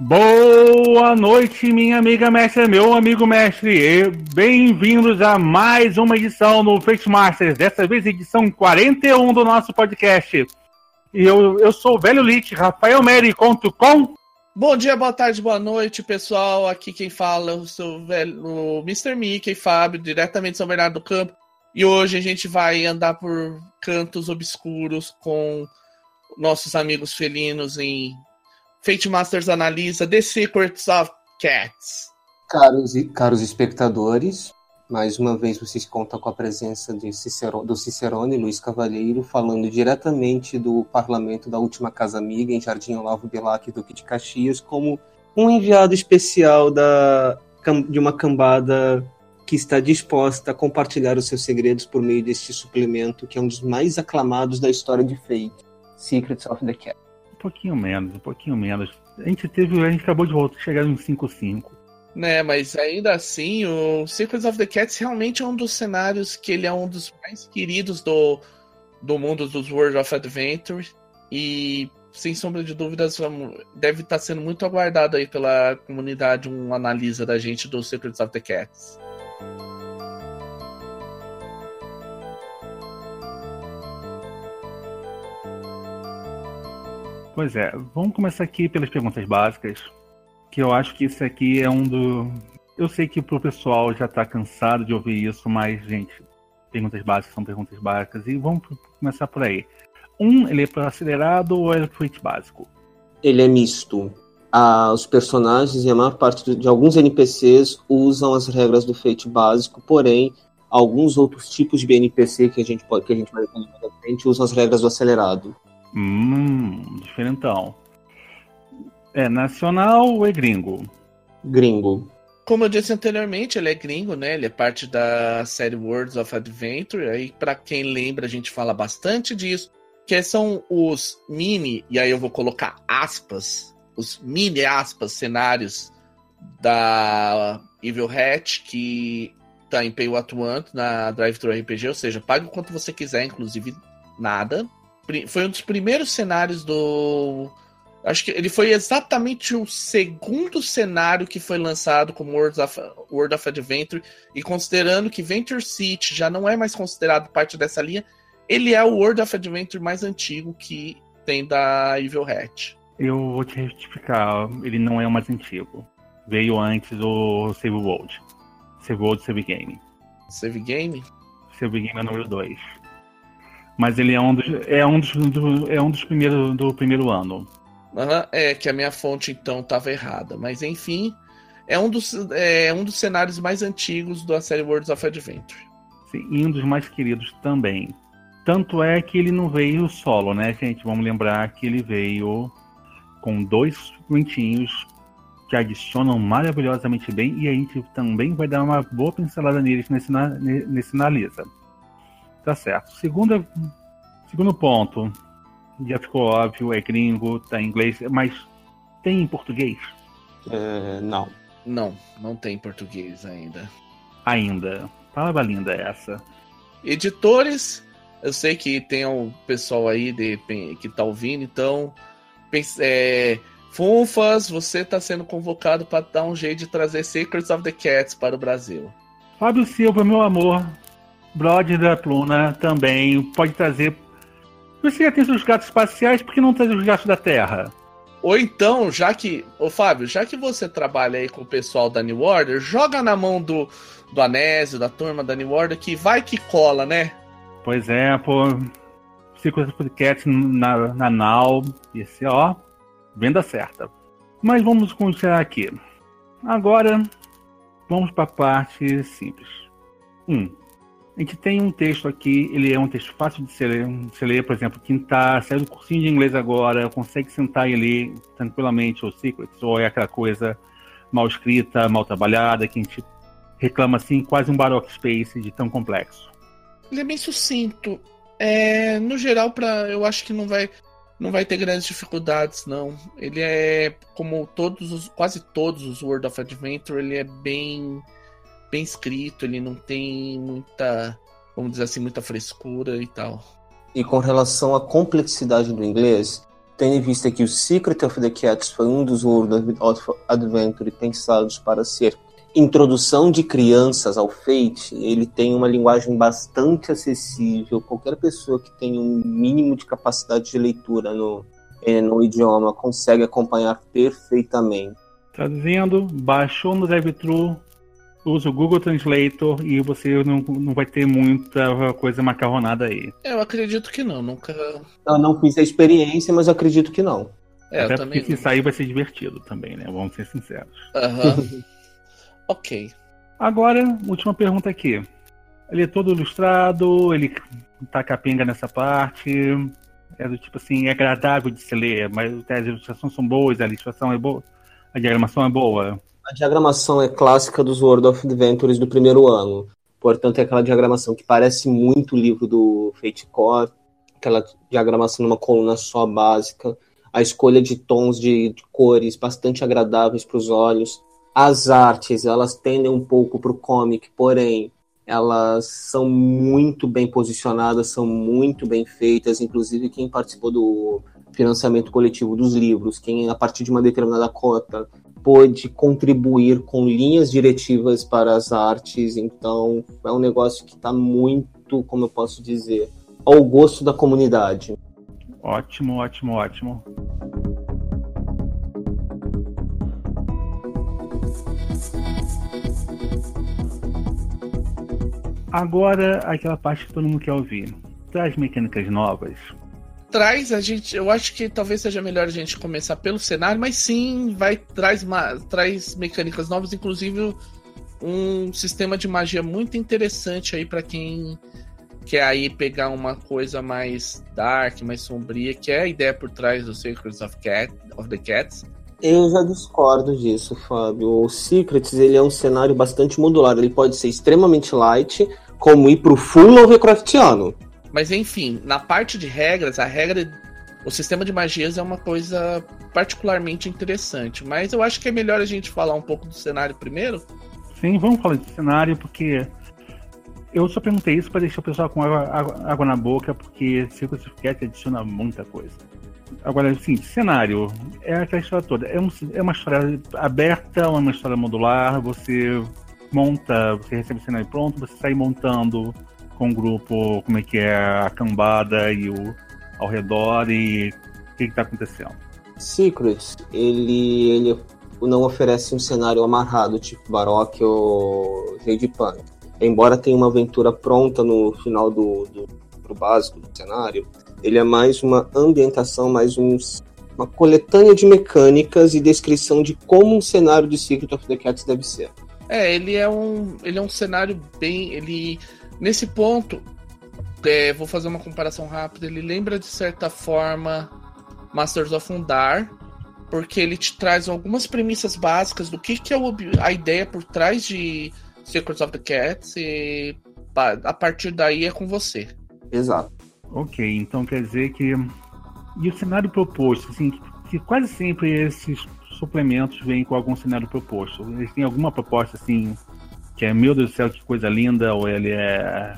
Boa noite, minha amiga mestre, meu amigo mestre. Bem-vindos a mais uma edição no Fate Masters, dessa vez edição 41 do nosso podcast. E eu, eu sou o velho Lich, Rafael Meri, conto com. Bom dia, boa tarde, boa noite, pessoal. Aqui quem fala é o seu velho o Mr. Mickey, Fábio, diretamente de São Bernardo do Campo. E hoje a gente vai andar por cantos obscuros com nossos amigos felinos em Fate Masters Analisa The Secrets of Cats. Caros, caros espectadores, mais uma vez vocês contam com a presença de Cicero, do Cicerone Luiz Cavalheiro, falando diretamente do parlamento da última Casa Amiga, em Jardim Olavo Bilac, Duque de Caxias, como um enviado especial da, de uma cambada que está disposta a compartilhar os seus segredos por meio deste suplemento, que é um dos mais aclamados da história de Fate, Secrets of the Cat. Pouquinho menos, um pouquinho menos. A gente teve, a gente acabou de voltar, chegar em 5-5. Né, mas ainda assim, o Secrets of the Cats realmente é um dos cenários que ele é um dos mais queridos do, do mundo dos World of Adventure. E, sem sombra de dúvidas, deve estar sendo muito aguardado aí pela comunidade um analisa da gente do Secrets of the Cats. Pois é, vamos começar aqui pelas perguntas básicas, que eu acho que isso aqui é um do. Eu sei que pro pessoal já tá cansado de ouvir isso, mas, gente, perguntas básicas são perguntas básicas, e vamos começar por aí. Um, ele é para acelerado ou é tweet básico? Ele é misto. Ah, os personagens e a maior parte de alguns NPCs usam as regras do Fate básico, porém alguns outros tipos de NPC que a gente pode que a gente vai ver na frente usam as regras do acelerado. Hum, diferentão. É nacional ou é gringo? Gringo. Como eu disse anteriormente, ele é gringo, né? Ele é parte da série Worlds of Adventure. Aí, para quem lembra, a gente fala bastante disso. Que são os mini, e aí eu vou colocar aspas, os mini aspas cenários da Evil Hat, que tá em Pay What Want na Drive Thru RPG, ou seja, pague o quanto você quiser, inclusive nada. Foi um dos primeiros cenários do. Acho que ele foi exatamente o segundo cenário que foi lançado como World of, World of Adventure. E considerando que Venture City já não é mais considerado parte dessa linha, ele é o World of Adventure mais antigo que tem da Evil Hat. Eu vou te retificar, ele não é o mais antigo. Veio antes do Save World. Save World Save Game. Save Game? Save Game é o número 2. Mas ele é um dos, é um dos, do, é um dos primeiros do primeiro ano. Uhum, é que a minha fonte então estava errada. Mas enfim, é um, dos, é um dos cenários mais antigos da série Worlds of Adventure. Sim, e um dos mais queridos também. Tanto é que ele não veio solo, né, gente? Vamos lembrar que ele veio com dois suplementinhos que adicionam maravilhosamente bem e a gente também vai dar uma boa pincelada neles nesse, nesse analisa. Tá certo. Segundo, segundo ponto, já ficou óbvio, é gringo, tá em inglês, mas tem em português? É, não. Não, não tem em português ainda. Ainda. Palavra linda essa. Editores, eu sei que tem um pessoal aí de, que tá ouvindo, então. É, Funfas, você está sendo convocado para dar um jeito de trazer Secrets of the Cats para o Brasil. Fábio Silva, meu amor, brother da Pluna, também pode trazer. Você já tem os gatos espaciais, por que não trazer os gatos da Terra? Ou então, já que. Ô Fábio, já que você trabalha aí com o pessoal da New Order, joga na mão do, do Anésio, da turma da New Order, que vai que cola, né? Pois é, pô. The Cats na, na Now. Esse, ó. Venda certa. Mas vamos continuar aqui. Agora, vamos para a parte simples. 1. Um, a gente tem um texto aqui, ele é um texto fácil de se ler, se ler por exemplo, quem saindo do cursinho de inglês agora, consegue sentar e ler tranquilamente o Secrets, ou é aquela coisa mal escrita, mal trabalhada, que a gente reclama assim, quase um Baroque Space de tão complexo. Ele é bem sucinto. É, no geral, pra, eu acho que não vai não vai ter grandes dificuldades, não. Ele é como todos os, quase todos os World of Adventure, ele é bem bem escrito, ele não tem muita, vamos dizer assim, muita frescura e tal. E com relação à complexidade do inglês, tendo em vista que o Secret of the Cats foi um dos World of Adventure pensados para ser introdução de crianças ao Fate, ele tem uma linguagem bastante acessível. Qualquer pessoa que tenha um mínimo de capacidade de leitura no, eh, no idioma consegue acompanhar perfeitamente. Traduzindo, baixou no DevTrue, usa o Google Translator e você não, não vai ter muita coisa macarronada aí. Eu acredito que não, nunca. Eu não fiz a experiência, mas acredito que não. É, Até eu também. se sair vai ser divertido também, né? Vamos ser sinceros. Uhum. ok. Agora, última pergunta aqui. Ele é todo ilustrado, ele tá capenga nessa parte. É do tipo assim, é agradável de se ler, mas as ilustrações são boas, a ilustração é boa, a diagramação é boa. A diagramação é clássica dos World of Adventures do primeiro ano. Portanto, é aquela diagramação que parece muito o livro do Fate Core, aquela diagramação numa coluna só básica, a escolha de tons de, de cores bastante agradáveis para os olhos. As artes, elas tendem um pouco para o comic, porém, elas são muito bem posicionadas, são muito bem feitas. Inclusive, quem participou do financiamento coletivo dos livros, quem a partir de uma determinada cota pôde contribuir com linhas diretivas para as artes, então é um negócio que está muito, como eu posso dizer, ao gosto da comunidade. Ótimo, ótimo, ótimo. Agora, aquela parte que todo mundo quer ouvir. Traz mecânicas novas, traz a gente, eu acho que talvez seja melhor a gente começar pelo cenário, mas sim, vai traz traz mecânicas novas, inclusive um sistema de magia muito interessante aí para quem quer aí pegar uma coisa mais dark, mais sombria, que é a ideia por trás do Secrets of, Cat, of the Cats. Eu já discordo disso, Fábio. O Secrets ele é um cenário bastante modular. Ele pode ser extremamente light, como ir pro full Lovecraftiano. Mas enfim, na parte de regras, a regra. O sistema de magias é uma coisa particularmente interessante. Mas eu acho que é melhor a gente falar um pouco do cenário primeiro. Sim, vamos falar de cenário, porque eu só perguntei isso para deixar o pessoal com água, água, água na boca, porque Circus of Cat adiciona muita coisa. Agora, sim, cenário. É aquela história toda. É, um, é uma história aberta, uma história modular. Você monta, você recebe o cenário pronto, você sai montando com o grupo, como é que é a cambada e o ao redor e o que está acontecendo. Secrets, ele, ele não oferece um cenário amarrado, tipo Baroque ou Rei de Punk. Embora tenha uma aventura pronta no final do, do, do básico do cenário, ele é mais uma ambientação, mais um, uma coletânea de mecânicas e descrição de como um cenário de Secret of the Cats deve ser. É, ele é um, ele é um cenário bem, ele Nesse ponto, é, vou fazer uma comparação rápida. Ele lembra de certa forma Masters of Undar, porque ele te traz algumas premissas básicas do que, que é a ideia por trás de Secrets of the Cats e a partir daí é com você. Exato. Ok, então quer dizer que. E o cenário proposto, assim, que quase sempre esses suplementos vêm com algum cenário proposto. Eles têm alguma proposta assim que é, meu Deus do céu, que coisa linda, ou ele é,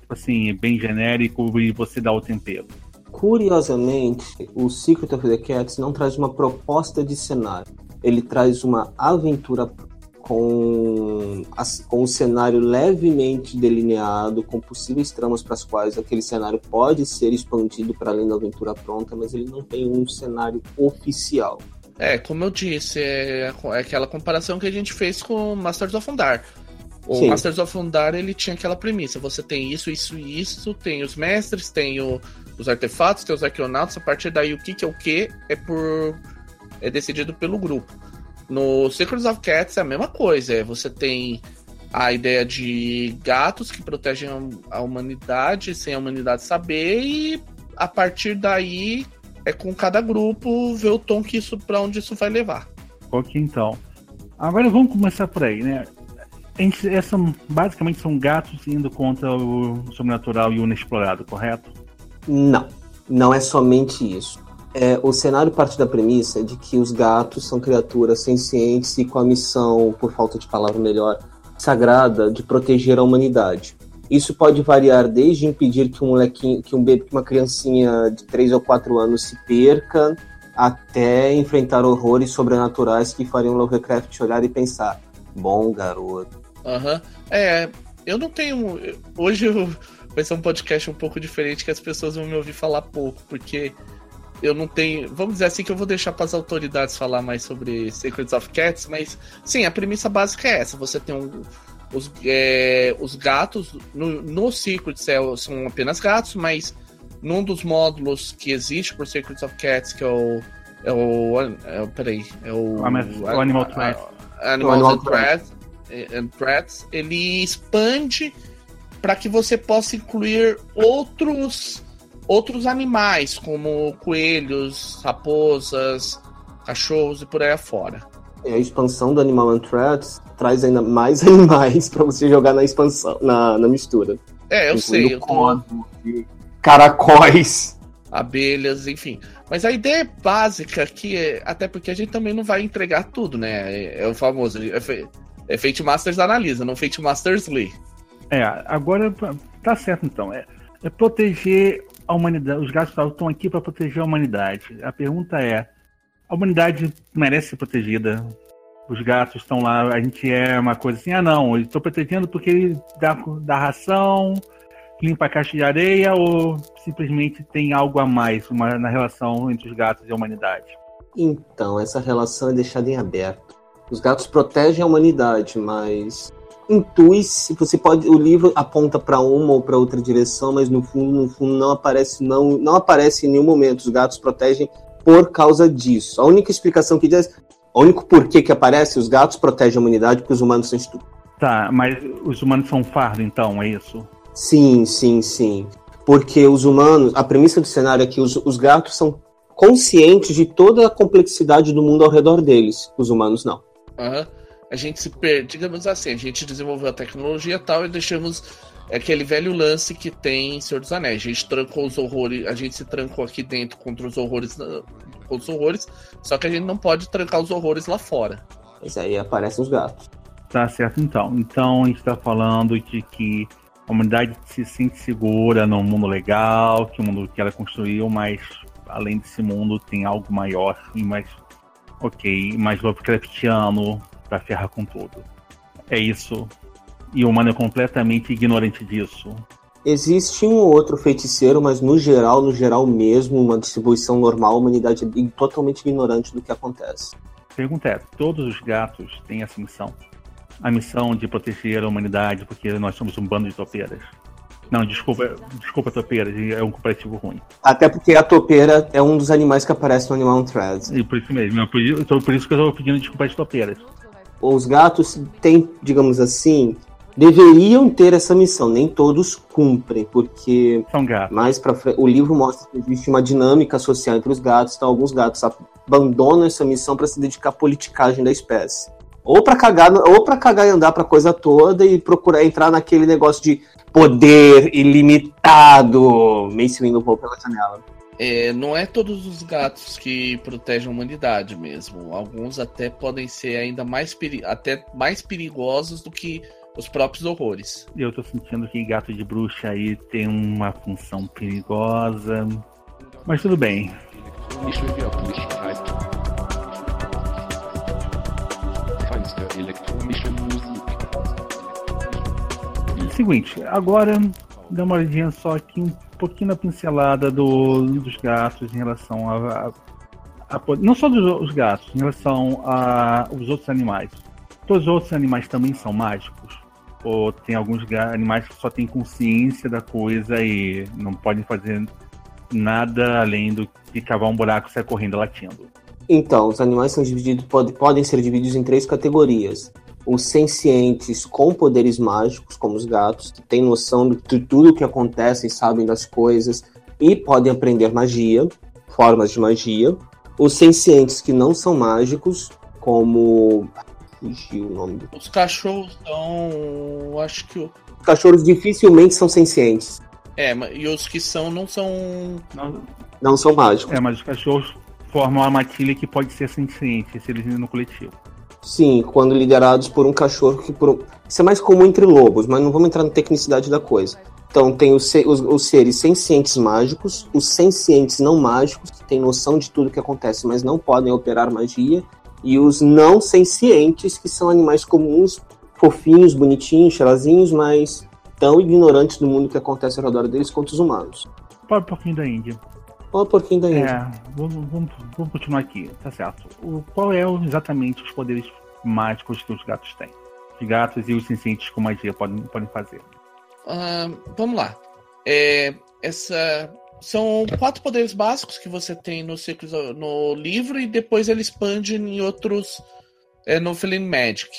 tipo assim, bem genérico e você dá o tempero? Curiosamente, o Secret of the Cats não traz uma proposta de cenário. Ele traz uma aventura com, com um cenário levemente delineado, com possíveis tramas para as quais aquele cenário pode ser expandido para além da aventura pronta, mas ele não tem um cenário oficial. É, como eu disse, é, é aquela comparação que a gente fez com Masters of Undar. O Sim. Masters of Undar, ele tinha aquela premissa. Você tem isso, isso e isso, tem os mestres, tem o, os artefatos, tem os arqueonautas. A partir daí, o que, que é o que é por... É decidido pelo grupo. No Secrets of Cats é a mesma coisa. É, você tem a ideia de gatos que protegem a humanidade sem a humanidade saber e a partir daí é com cada grupo ver o tom que isso para onde isso vai levar. Ok, então. Agora vamos começar por aí, né? Essa, basicamente são gatos indo contra o sobrenatural e o inexplorado, correto? Não, não é somente isso. É, o cenário parte da premissa de que os gatos são criaturas sencientes e com a missão, por falta de palavra melhor, sagrada de proteger a humanidade. Isso pode variar desde impedir que um molequinho, que um bebê, que uma criancinha de 3 ou 4 anos se perca, até enfrentar horrores sobrenaturais que fariam Lovecraft olhar e pensar: bom garoto. Aham. Uhum. É, eu não tenho. Hoje eu... vai ser um podcast um pouco diferente que as pessoas vão me ouvir falar pouco, porque eu não tenho. Vamos dizer assim que eu vou deixar para as autoridades falar mais sobre Secrets of Cats, mas sim, a premissa básica é essa: você tem um. Os, é, os gatos no, no Secrets é, são apenas gatos, mas num dos módulos que existe por Secrets of Cats, que é o. É o. É o peraí. É o. o Animal Threat. Animals and Threats, and Threats. Ele expande para que você possa incluir outros outros animais, como coelhos, raposas, cachorros e por aí afora. É, a expansão do Animal and Threats traz ainda mais animais para você jogar na expansão, na, na mistura. É, eu sei. Eu tô... Caracóis. Abelhas, enfim. Mas a ideia básica aqui é. Até porque a gente também não vai entregar tudo, né? É, é o famoso. É, Fate Masters analisa, não Fate Masters lê. É, agora tá certo então. É, é proteger a humanidade. Os gatos estão aqui para proteger a humanidade. A pergunta é: a humanidade merece ser protegida? Os gatos estão lá, a gente é uma coisa assim, ah não, estou protegendo porque ele dá, dá ração, limpa a caixa de areia ou simplesmente tem algo a mais uma, na relação entre os gatos e a humanidade? Então, essa relação é deixada em aberto. Os gatos protegem a humanidade, mas intui se você pode o livro aponta para uma ou para outra direção mas no fundo no fundo não aparece não não aparece em nenhum momento. Os gatos protegem por causa disso. A única explicação que diz o único porquê que aparece os gatos protegem a humanidade porque os humanos são estúpidos. Tá mas os humanos são fardo então é isso? Sim sim sim. Porque os humanos a premissa do cenário é que os, os gatos são conscientes de toda a complexidade do mundo ao redor deles. Os humanos não uhum a gente se perde, digamos assim, a gente desenvolveu a tecnologia tal e deixamos aquele velho lance que tem em Senhor dos Anéis. A gente trancou os horrores, a gente se trancou aqui dentro contra os horrores, contra os horrores, só que a gente não pode trancar os horrores lá fora. Mas aí aparecem os gatos. Tá certo então. Então a gente tá falando de que a humanidade se sente segura num mundo legal, que o mundo que ela construiu, mas além desse mundo tem algo maior e mais ok, mais Lovecraftiano, para ferrar com tudo. É isso. E o humano é completamente ignorante disso. Existe um ou outro feiticeiro, mas no geral, no geral mesmo, uma distribuição normal, a humanidade é totalmente ignorante do que acontece. A pergunta é: todos os gatos têm essa missão? A missão de proteger a humanidade, porque nós somos um bando de topeiras. Não, desculpa, desculpa, topeira, é um comparativo ruim. Até porque a topeira é um dos animais que aparece no Animal Threads. E por isso mesmo, por, isso, por isso que eu estou pedindo desculpa de topeiras os gatos têm, digamos assim, deveriam ter essa missão. Nem todos cumprem, porque São gatos. mais para o livro mostra que existe uma dinâmica social entre os gatos. Então, alguns gatos abandonam essa missão para se dedicar à politicagem da espécie. Ou para cagar, ou para cagar e andar para coisa toda e procurar entrar naquele negócio de poder ilimitado. Mace Windu pela janela. É, não é todos os gatos que protegem a humanidade mesmo. Alguns até podem ser ainda mais, até mais perigosos do que os próprios horrores. Eu tô sentindo que gato de bruxa aí tem uma função perigosa. Mas tudo bem. Seguinte, agora dá uma olhadinha só aqui um pouquinho na pincelada do, dos gatos em relação a, a, a, não só dos gatos, em relação aos outros animais. Todos os outros animais também são mágicos? Ou tem alguns animais que só têm consciência da coisa e não podem fazer nada além do que cavar um buraco e sair correndo latindo? Então, os animais são divididos, pode, podem ser divididos em três categorias os sencientes com poderes mágicos, como os gatos, que têm noção de tudo o que acontece e sabem das coisas e podem aprender magia, formas de magia. Os sencientes que não são mágicos, como. Fugiu o nome do. Os cachorros são. Acho que. Os cachorros dificilmente são sencientes. É, e os que são não são. Não, não são mágicos. É, mas os cachorros formam uma matilha que pode ser senciente se eles no coletivo. Sim, quando liderados por um cachorro que por um... Isso é mais comum entre lobos, mas não vamos entrar na tecnicidade da coisa. Então tem os, os, os seres sencientes mágicos, os sencientes não mágicos, que têm noção de tudo que acontece, mas não podem operar magia, e os não sencientes, que são animais comuns, fofinhos, bonitinhos, cheirosinhos, mas tão ignorantes do mundo que acontece ao redor deles quanto os humanos. Pobre porquinho da Índia. Pobre porquinho da Índia. É, vamos, vamos, vamos continuar aqui, tá certo. O, qual é exatamente os poderes mágicos que os gatos têm? Os gatos e os sencientes com magia podem, podem fazer. Uh, vamos lá. É, essa são quatro poderes básicos que você tem no ciclo, no livro e depois ele expande em outros é, no Feeling Magic.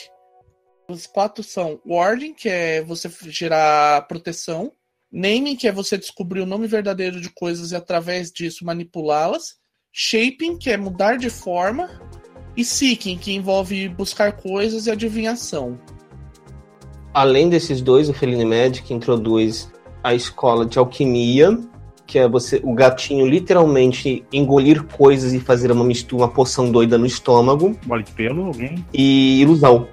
Os quatro são Warding, que é você gerar proteção, Naming, que é você descobrir o nome verdadeiro de coisas e através disso manipulá-las, Shaping, que é mudar de forma, e Seeking, que envolve buscar coisas e adivinhação. Além desses dois, o Feline Magic introduz a escola de alquimia, que é você o gatinho literalmente engolir coisas e fazer uma mistura, uma poção doida no estômago. Bola de pelo, alguém? E ilusão,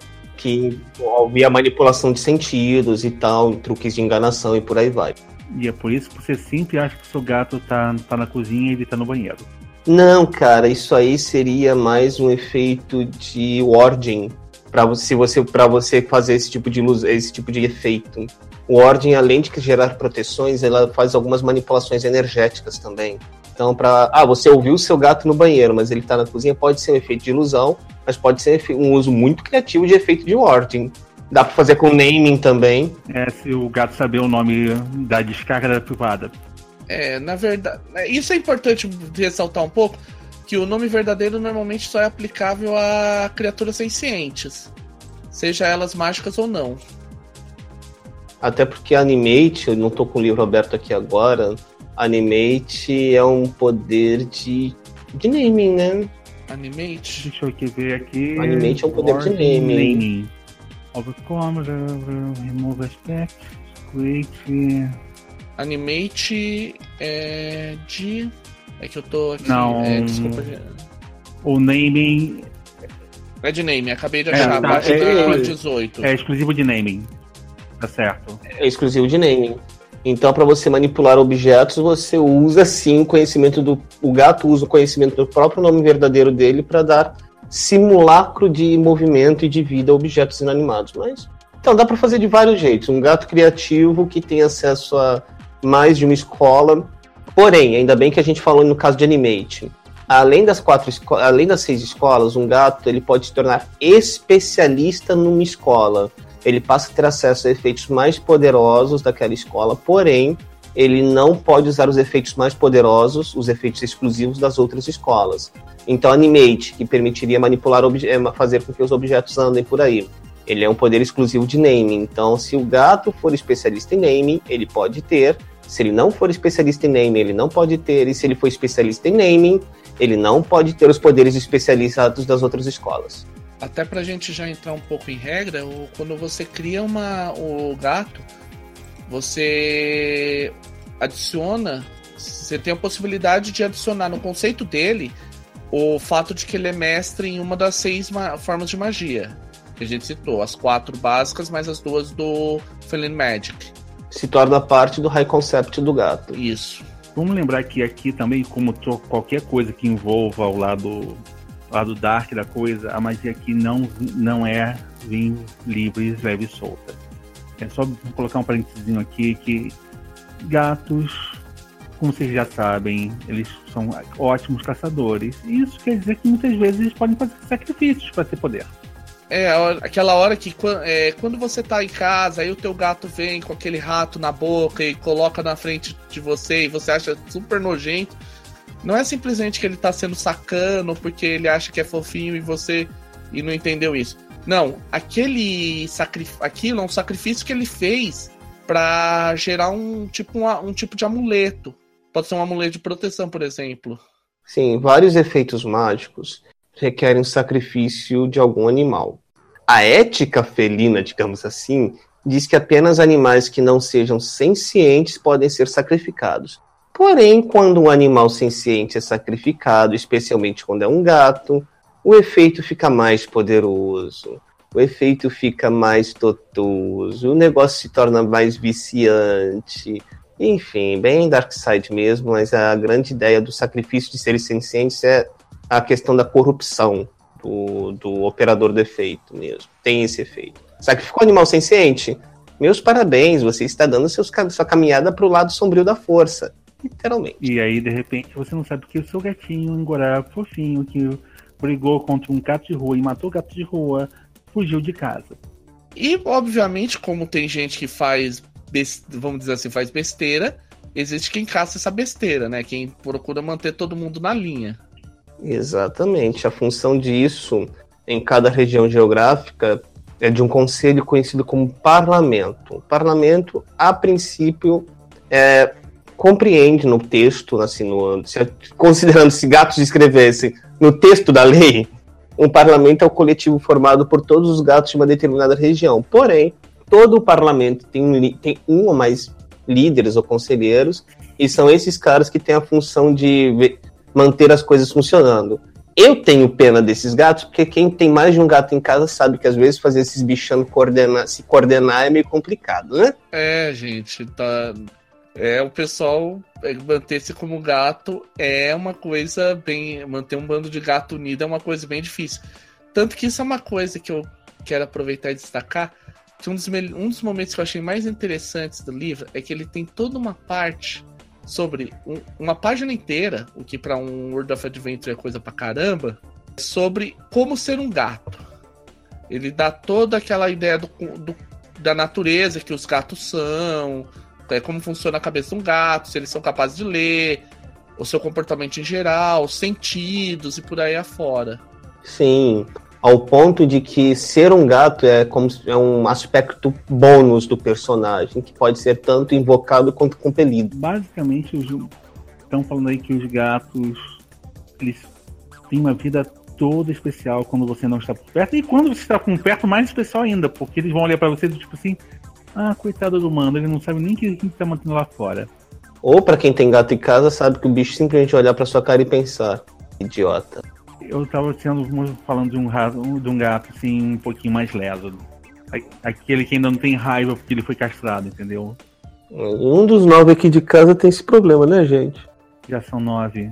que envolve a manipulação de sentidos e tal, truques de enganação e por aí vai. E é por isso que você sempre acha que seu gato tá, tá na cozinha e ele tá no banheiro. Não, cara, isso aí seria mais um efeito de warding para você, você para você fazer esse tipo de luz, esse tipo de efeito. O Ordem, além de gerar proteções, ela faz algumas manipulações energéticas também. Então, para ah, você ouviu o seu gato no banheiro, mas ele está na cozinha, pode ser um efeito de ilusão, mas pode ser um uso muito criativo de efeito de Warding. Dá para fazer com naming também. É, se o gato saber o nome da descarga da privada. É, na verdade, isso é importante ressaltar um pouco, que o nome verdadeiro normalmente só é aplicável a criaturas sencientes, seja elas mágicas ou não. Até porque Animate, eu não tô com o livro aberto aqui agora, Animate é um poder de, de naming, né? Animate? Deixa eu aqui ver aqui. Animate é um poder de naming. naming. Overcome, remove aspect, create. Animate é de. É que eu tô aqui. Não. É, desculpa. O naming. É de naming, acabei de é, achar. É, tá, abaixo é, 18. É exclusivo de naming. Tá certo. É exclusivo de naming. Então, para você manipular objetos, você usa sim o conhecimento do. O gato usa o conhecimento do próprio nome verdadeiro dele para dar simulacro de movimento e de vida a objetos inanimados. Mas. Então, dá para fazer de vários jeitos. Um gato criativo que tem acesso a mais de uma escola. Porém, ainda bem que a gente falou no caso de Animate. Além das quatro além das seis escolas, um gato ele pode se tornar especialista numa escola ele passa a ter acesso a efeitos mais poderosos daquela escola, porém, ele não pode usar os efeitos mais poderosos, os efeitos exclusivos das outras escolas. Então, Animate, que permitiria manipular, eh, fazer com que os objetos andem por aí. Ele é um poder exclusivo de naming. Então, se o gato for especialista em naming, ele pode ter. Se ele não for especialista em naming, ele não pode ter. E se ele for especialista em naming, ele não pode ter os poderes especializados das outras escolas até pra gente já entrar um pouco em regra, o, quando você cria uma, o gato, você adiciona, você tem a possibilidade de adicionar no conceito dele o fato de que ele é mestre em uma das seis formas de magia que a gente citou, as quatro básicas, mais as duas do Feline Magic. Se torna parte do high concept do gato. Isso. Vamos lembrar que aqui também, como qualquer coisa que envolva o lado lado dark da coisa, a magia aqui não, não é vir livre, leve e solta. É só colocar um parênteses aqui que gatos, como vocês já sabem, eles são ótimos caçadores. E isso quer dizer que muitas vezes eles podem fazer sacrifícios para ter poder. É, aquela hora que é, quando você tá em casa, aí o teu gato vem com aquele rato na boca e coloca na frente de você e você acha super nojento. Não é simplesmente que ele tá sendo sacano porque ele acha que é fofinho e você e não entendeu isso. Não, aquele sacrifício, aquilo é um sacrifício que ele fez para gerar um tipo, um, um tipo de amuleto. Pode ser um amuleto de proteção, por exemplo. Sim, vários efeitos mágicos requerem sacrifício de algum animal. A ética felina, digamos assim, diz que apenas animais que não sejam sencientes podem ser sacrificados. Porém, quando um animal senciente é sacrificado, especialmente quando é um gato, o efeito fica mais poderoso, o efeito fica mais totoso, o negócio se torna mais viciante. Enfim, bem Dark Side mesmo, mas a grande ideia do sacrifício de seres sencientes é a questão da corrupção do, do operador do efeito mesmo. Tem esse efeito. Sacrificou animal senciente? Meus parabéns, você está dando seus, sua caminhada para o lado sombrio da força. Literalmente. E aí, de repente, você não sabe que o seu gatinho, um gorá fofinho, que brigou contra um gato de rua e matou o gato de rua, fugiu de casa. E, obviamente, como tem gente que faz, vamos dizer assim, faz besteira, existe quem caça essa besteira, né? Quem procura manter todo mundo na linha. Exatamente. A função disso em cada região geográfica é de um conselho conhecido como parlamento. O parlamento, a princípio, é, compreende no texto, assim, no, se, considerando se gatos escrevessem no texto da lei, um parlamento é o coletivo formado por todos os gatos de uma determinada região. Porém, todo o parlamento tem um, tem um ou mais líderes ou conselheiros, e são esses caras que têm a função de manter as coisas funcionando. Eu tenho pena desses gatos, porque quem tem mais de um gato em casa sabe que às vezes fazer esses bichando coordenar, se coordenar é meio complicado, né? É, gente, tá. É, o pessoal é, manter-se como gato é uma coisa bem. Manter um bando de gato unido é uma coisa bem difícil. Tanto que isso é uma coisa que eu quero aproveitar e destacar. Que um dos, um dos momentos que eu achei mais interessantes do livro é que ele tem toda uma parte sobre um, uma página inteira, o que para um World of Adventure é coisa pra caramba, sobre como ser um gato. Ele dá toda aquela ideia do, do, da natureza que os gatos são, é, como funciona a cabeça de um gato, se eles são capazes de ler, o seu comportamento em geral, sentidos e por aí afora. Sim, ao ponto de que ser um gato é como é um aspecto bônus do personagem, que pode ser tanto invocado quanto compelido. Basicamente, estão falando aí que os gatos eles têm uma vida toda especial quando você não está por perto, e quando você está por perto, mais especial ainda, porque eles vão olhar para você do tipo assim: ah, coitado do mano, ele não sabe nem quem está mantendo lá fora. Ou para quem tem gato em casa, sabe que o bicho simplesmente olhar para sua cara e pensar: idiota eu tava sendo falando de um, de um gato assim um pouquinho mais leso. Aquele que ainda não tem raiva porque ele foi castrado, entendeu? Um dos nove aqui de casa tem esse problema, né, gente? Já são nove.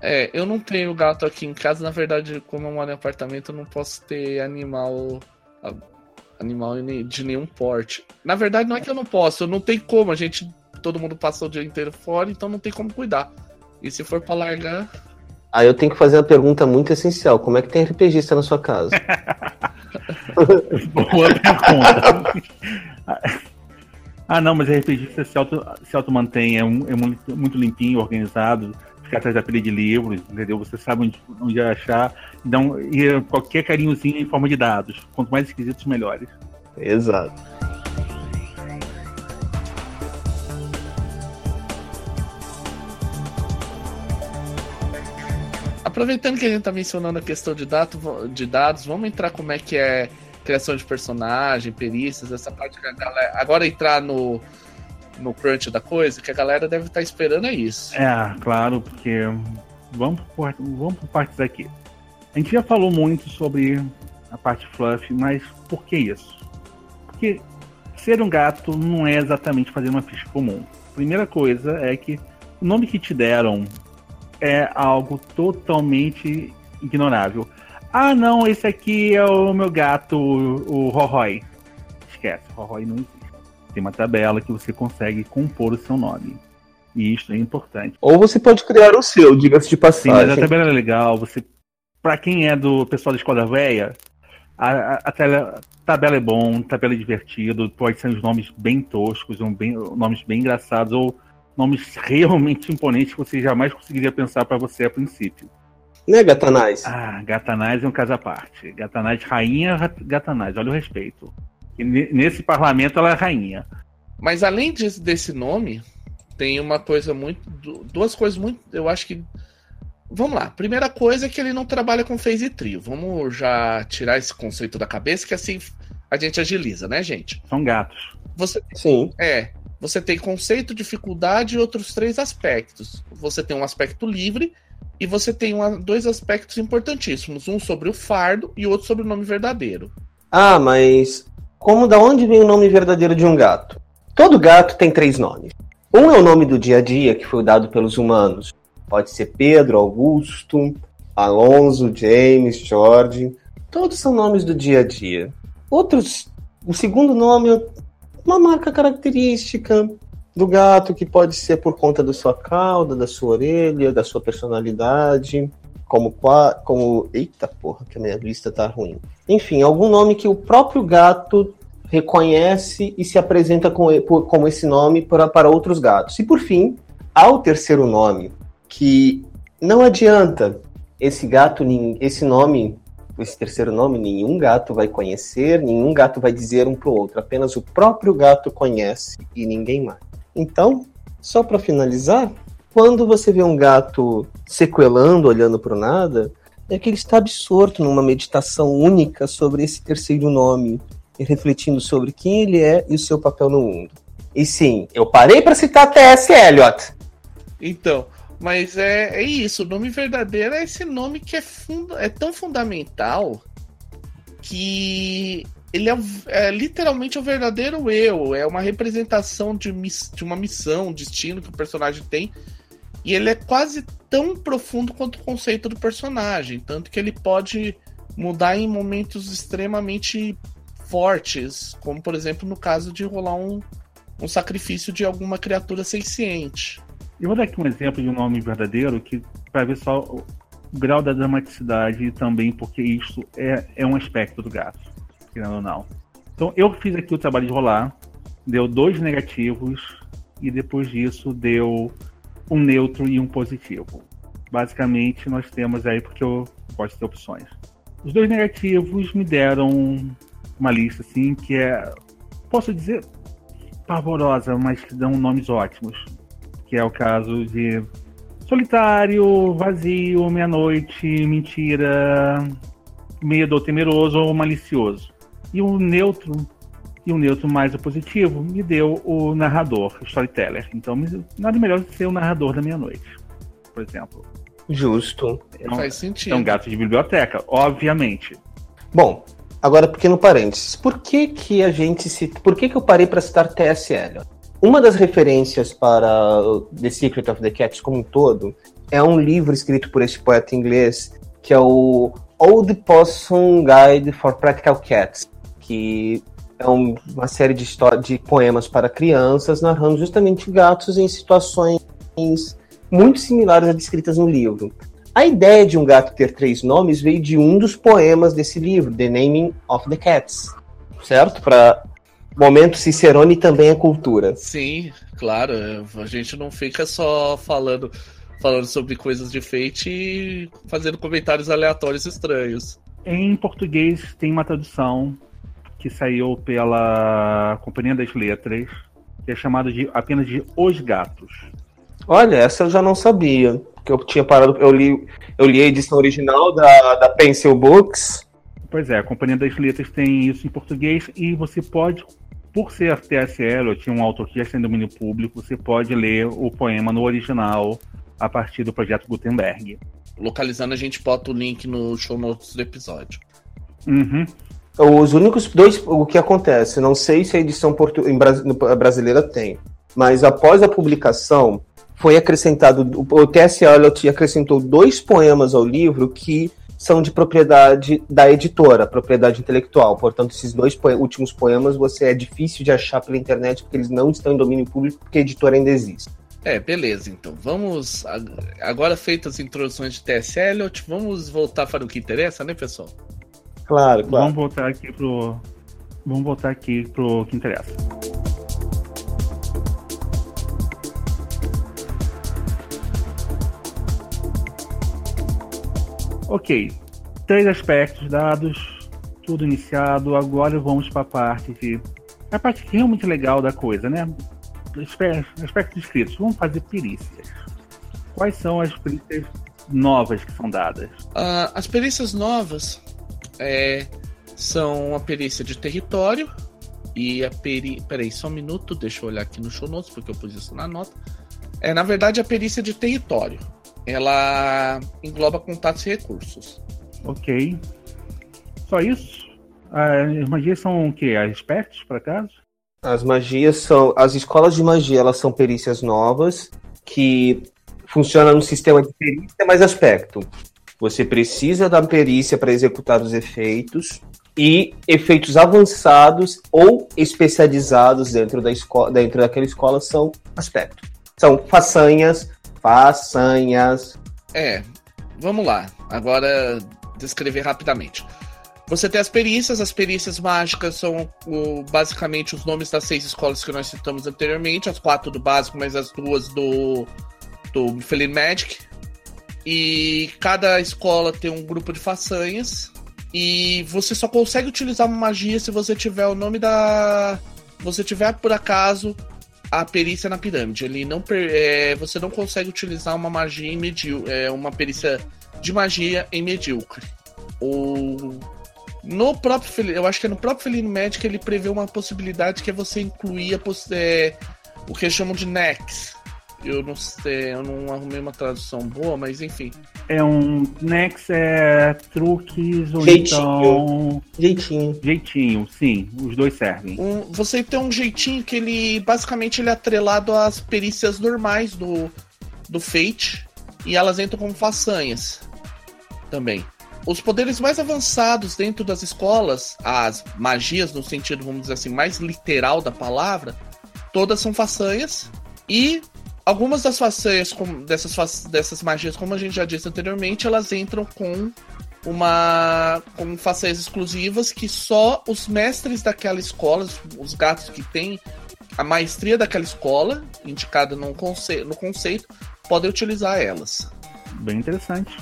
É, eu não tenho gato aqui em casa, na verdade, como eu moro em apartamento, eu não posso ter animal animal de nenhum porte. Na verdade, não é que eu não posso, eu não tenho como, a gente todo mundo passa o dia inteiro fora, então não tem como cuidar. E se for para largar, Aí eu tenho que fazer uma pergunta muito essencial. Como é que tem RPGista na sua casa? Boa pergunta. ah, não, mas RPGista se, auto, se auto-mantém, é, um, é muito, muito, limpinho, organizado, fica atrás da pilha de livros, entendeu? Você sabe onde, onde achar. Então, e qualquer carinhozinho em forma de dados. Quanto mais esquisitos, melhores. Exato. Aproveitando que a gente tá mencionando a questão de, dados, de dados, vamos entrar como é que é criação de personagem, perícias, essa parte que a galera. Agora entrar no, no crunch da coisa, que a galera deve estar tá esperando é isso. É, claro, porque vamos por, vamos por partes aqui. A gente já falou muito sobre a parte fluff, mas por que isso? Porque ser um gato não é exatamente fazer uma ficha comum. Primeira coisa é que o nome que te deram é algo totalmente ignorável. Ah, não, esse aqui é o meu gato, o, Roroi. Esquece, o Roroi não existe. Tem uma tabela que você consegue compor o seu nome. E isso é importante. Ou você pode criar o seu, diga-se de passagem. Sim, mas a tabela é legal. Você, para quem é do pessoal da escola velha, a, a, a tabela, é bom, tabela é divertido. Pode ser uns nomes bem toscos, um bem, nomes bem engraçados ou nomes realmente imponentes que você jamais conseguiria pensar para você a princípio. Né, Gatanais? Ah, Gatanais é um caso à parte. Gatanais, rainha Gatanais, olha o respeito. E nesse parlamento ela é rainha. Mas além de, desse nome, tem uma coisa muito. Duas coisas muito. Eu acho que. Vamos lá. Primeira coisa é que ele não trabalha com phase trio. Vamos já tirar esse conceito da cabeça, que assim a gente agiliza, né, gente? São gatos. Você. Sim. É. Você tem conceito, dificuldade e outros três aspectos. Você tem um aspecto livre, E você tem uma, dois aspectos importantíssimos, um sobre o fardo e outro sobre o nome verdadeiro. Ah, mas como da onde vem o nome verdadeiro de um gato? Todo gato tem três nomes. Um é o nome do dia a dia que foi dado pelos humanos. Pode ser Pedro, Augusto, Alonso, James, George. Todos são nomes do dia a dia. Outros, o segundo nome é uma marca característica do gato que pode ser por conta da sua cauda, da sua orelha, da sua personalidade, como como eita porra, que a minha lista tá ruim. Enfim, algum nome que o próprio gato reconhece e se apresenta com, como esse nome para, para outros gatos. E por fim, há o terceiro nome, que não adianta esse gato, esse nome, esse terceiro nome, nenhum gato vai conhecer, nenhum gato vai dizer um para o outro, apenas o próprio gato conhece e ninguém mais. Então, só para finalizar, quando você vê um gato sequelando, olhando para nada, é que ele está absorto numa meditação única sobre esse terceiro nome e refletindo sobre quem ele é e o seu papel no mundo. E sim, eu parei para citar T.S. Eliot. Então, mas é, é isso, o nome verdadeiro é esse nome que é, é tão fundamental que ele é, é, literalmente o verdadeiro eu, é uma representação de, de uma missão, um destino que o personagem tem. E ele é quase tão profundo quanto o conceito do personagem, tanto que ele pode mudar em momentos extremamente fortes, como por exemplo no caso de rolar um, um sacrifício de alguma criatura senciente. Eu vou dar aqui um exemplo de um nome verdadeiro que para ver só o grau da dramaticidade e também porque isso é, é um aspecto do gato querendo ou não. Então eu fiz aqui o trabalho de rolar, deu dois negativos e depois disso deu um neutro e um positivo. Basicamente nós temos aí porque eu posso ter opções. Os dois negativos me deram uma lista assim que é, posso dizer, pavorosa, mas que dão nomes ótimos. Que é o caso de solitário, vazio, meia-noite, mentira, medo, temeroso ou malicioso. E o neutro, e o neutro mais o positivo, me deu o narrador, o storyteller. Então, nada melhor do que ser o narrador da meia-noite, por exemplo. Justo. É um, Faz sentido. É um gato de biblioteca, obviamente. Bom, agora pequeno parênteses. Por que que a gente se... Por que que eu parei para citar TSL? Uma das referências para The Secret of the Cats como um todo é um livro escrito por esse poeta inglês que é o Old Possum Guide for Practical Cats, que é um, uma série de, de poemas para crianças narrando justamente gatos em situações muito similares às descritas no livro. A ideia de um gato ter três nomes veio de um dos poemas desse livro, The Naming of the Cats, certo? Para momento Cicerone também é cultura. Sim, claro. A gente não fica só falando falando sobre coisas de Fate e fazendo comentários aleatórios estranhos. Em português tem uma tradução que saiu pela Companhia das Letras, que é chamado de apenas de Os Gatos. Olha, essa eu já não sabia. Que eu tinha parado. Eu li, eu li a edição original da, da Pencil Books. Pois é, a Companhia das Letras tem isso em português e você pode, por ser TSL, ou tinha um autor que já tem domínio público, você pode ler o poema no original a partir do projeto Gutenberg. Localizando, a gente bota o link no show notes do episódio. Uhum. Os únicos dois. O que acontece? Não sei se a edição portu... em brasileira tem, mas após a publicação, foi acrescentado. O T.S. Eliot acrescentou dois poemas ao livro que são de propriedade da editora, propriedade intelectual. Portanto, esses dois últimos poemas você é difícil de achar pela internet porque eles não estão em domínio público porque a editora ainda existe. É, beleza, então. Vamos. Agora feitas as introduções de T.S. Eliot, vamos voltar para o que interessa, né, pessoal? Claro, claro. Vamos voltar aqui pro. Vamos voltar aqui pro que interessa. Ok, três aspectos dados, tudo iniciado. Agora vamos para a parte de. A parte que é realmente legal da coisa, né? aspectos escritos, vamos fazer perícias. Quais são as perícias novas que são dadas? Uh, as perícias novas é, são a perícia de território e a perícia. Peraí, só um minuto, deixa eu olhar aqui no show notes, porque eu pus isso na nota. É, na verdade, a perícia de território. ela engloba contatos e recursos. Ok. Só isso? As magias são o quê? As expertos, por acaso? As magias são. As escolas de magia elas são perícias novas que funcionam no sistema de perícia mais aspecto. Você precisa da perícia para executar os efeitos e efeitos avançados ou especializados dentro da escola, dentro daquela escola são aspecto. São façanhas, façanhas. É, vamos lá. Agora descrever rapidamente. Você tem as perícias, as perícias mágicas são o, basicamente os nomes das seis escolas que nós citamos anteriormente, as quatro do básico, mas as duas do, do Feline Magic. E cada escola tem um grupo de façanhas. E você só consegue utilizar uma magia se você tiver o nome da. Você tiver por acaso a perícia na pirâmide. Ele não é, você não consegue utilizar uma magia em é, uma perícia de magia em medíocre. O no próprio eu acho que é no próprio Felino Magic ele prevê uma possibilidade que é você incluir a, é, o que eles chamam de Nex. Eu não sei, eu não arrumei uma tradução boa, mas enfim. É um Nex é truques ou jeitinho. então. Jeitinho. Jeitinho, sim. Os dois servem. Um, você tem um jeitinho que ele basicamente ele é atrelado às perícias normais do, do Fate. E elas entram como façanhas também. Os poderes mais avançados dentro das escolas, as magias no sentido, vamos dizer assim, mais literal da palavra, todas são façanhas. E algumas das façanhas, dessas, dessas magias, como a gente já disse anteriormente, elas entram com uma com façanhas exclusivas que só os mestres daquela escola, os gatos que têm a maestria daquela escola, indicada no, conce no conceito, podem utilizar elas. Bem interessante.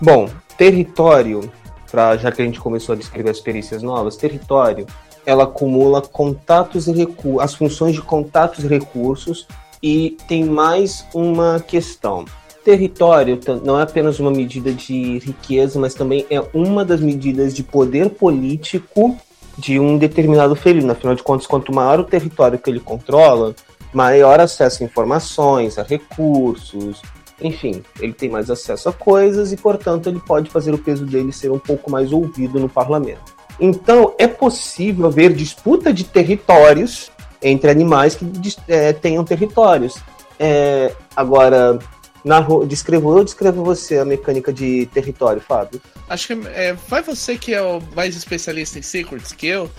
Bom, território, pra, já que a gente começou a descrever as perícias novas, território, ela acumula contatos e recursos, as funções de contatos e recursos, e tem mais uma questão. Território não é apenas uma medida de riqueza, mas também é uma das medidas de poder político de um determinado felino. Afinal de contas, quanto maior o território que ele controla, maior acesso a informações, a recursos, enfim, ele tem mais acesso a coisas e, portanto, ele pode fazer o peso dele ser um pouco mais ouvido no parlamento. Então, é possível haver disputa de territórios entre animais que é, tenham territórios. É, agora, na, descrevo eu descrevo você a mecânica de território, Fábio? Acho que é, vai você que é o mais especialista em secrets que eu.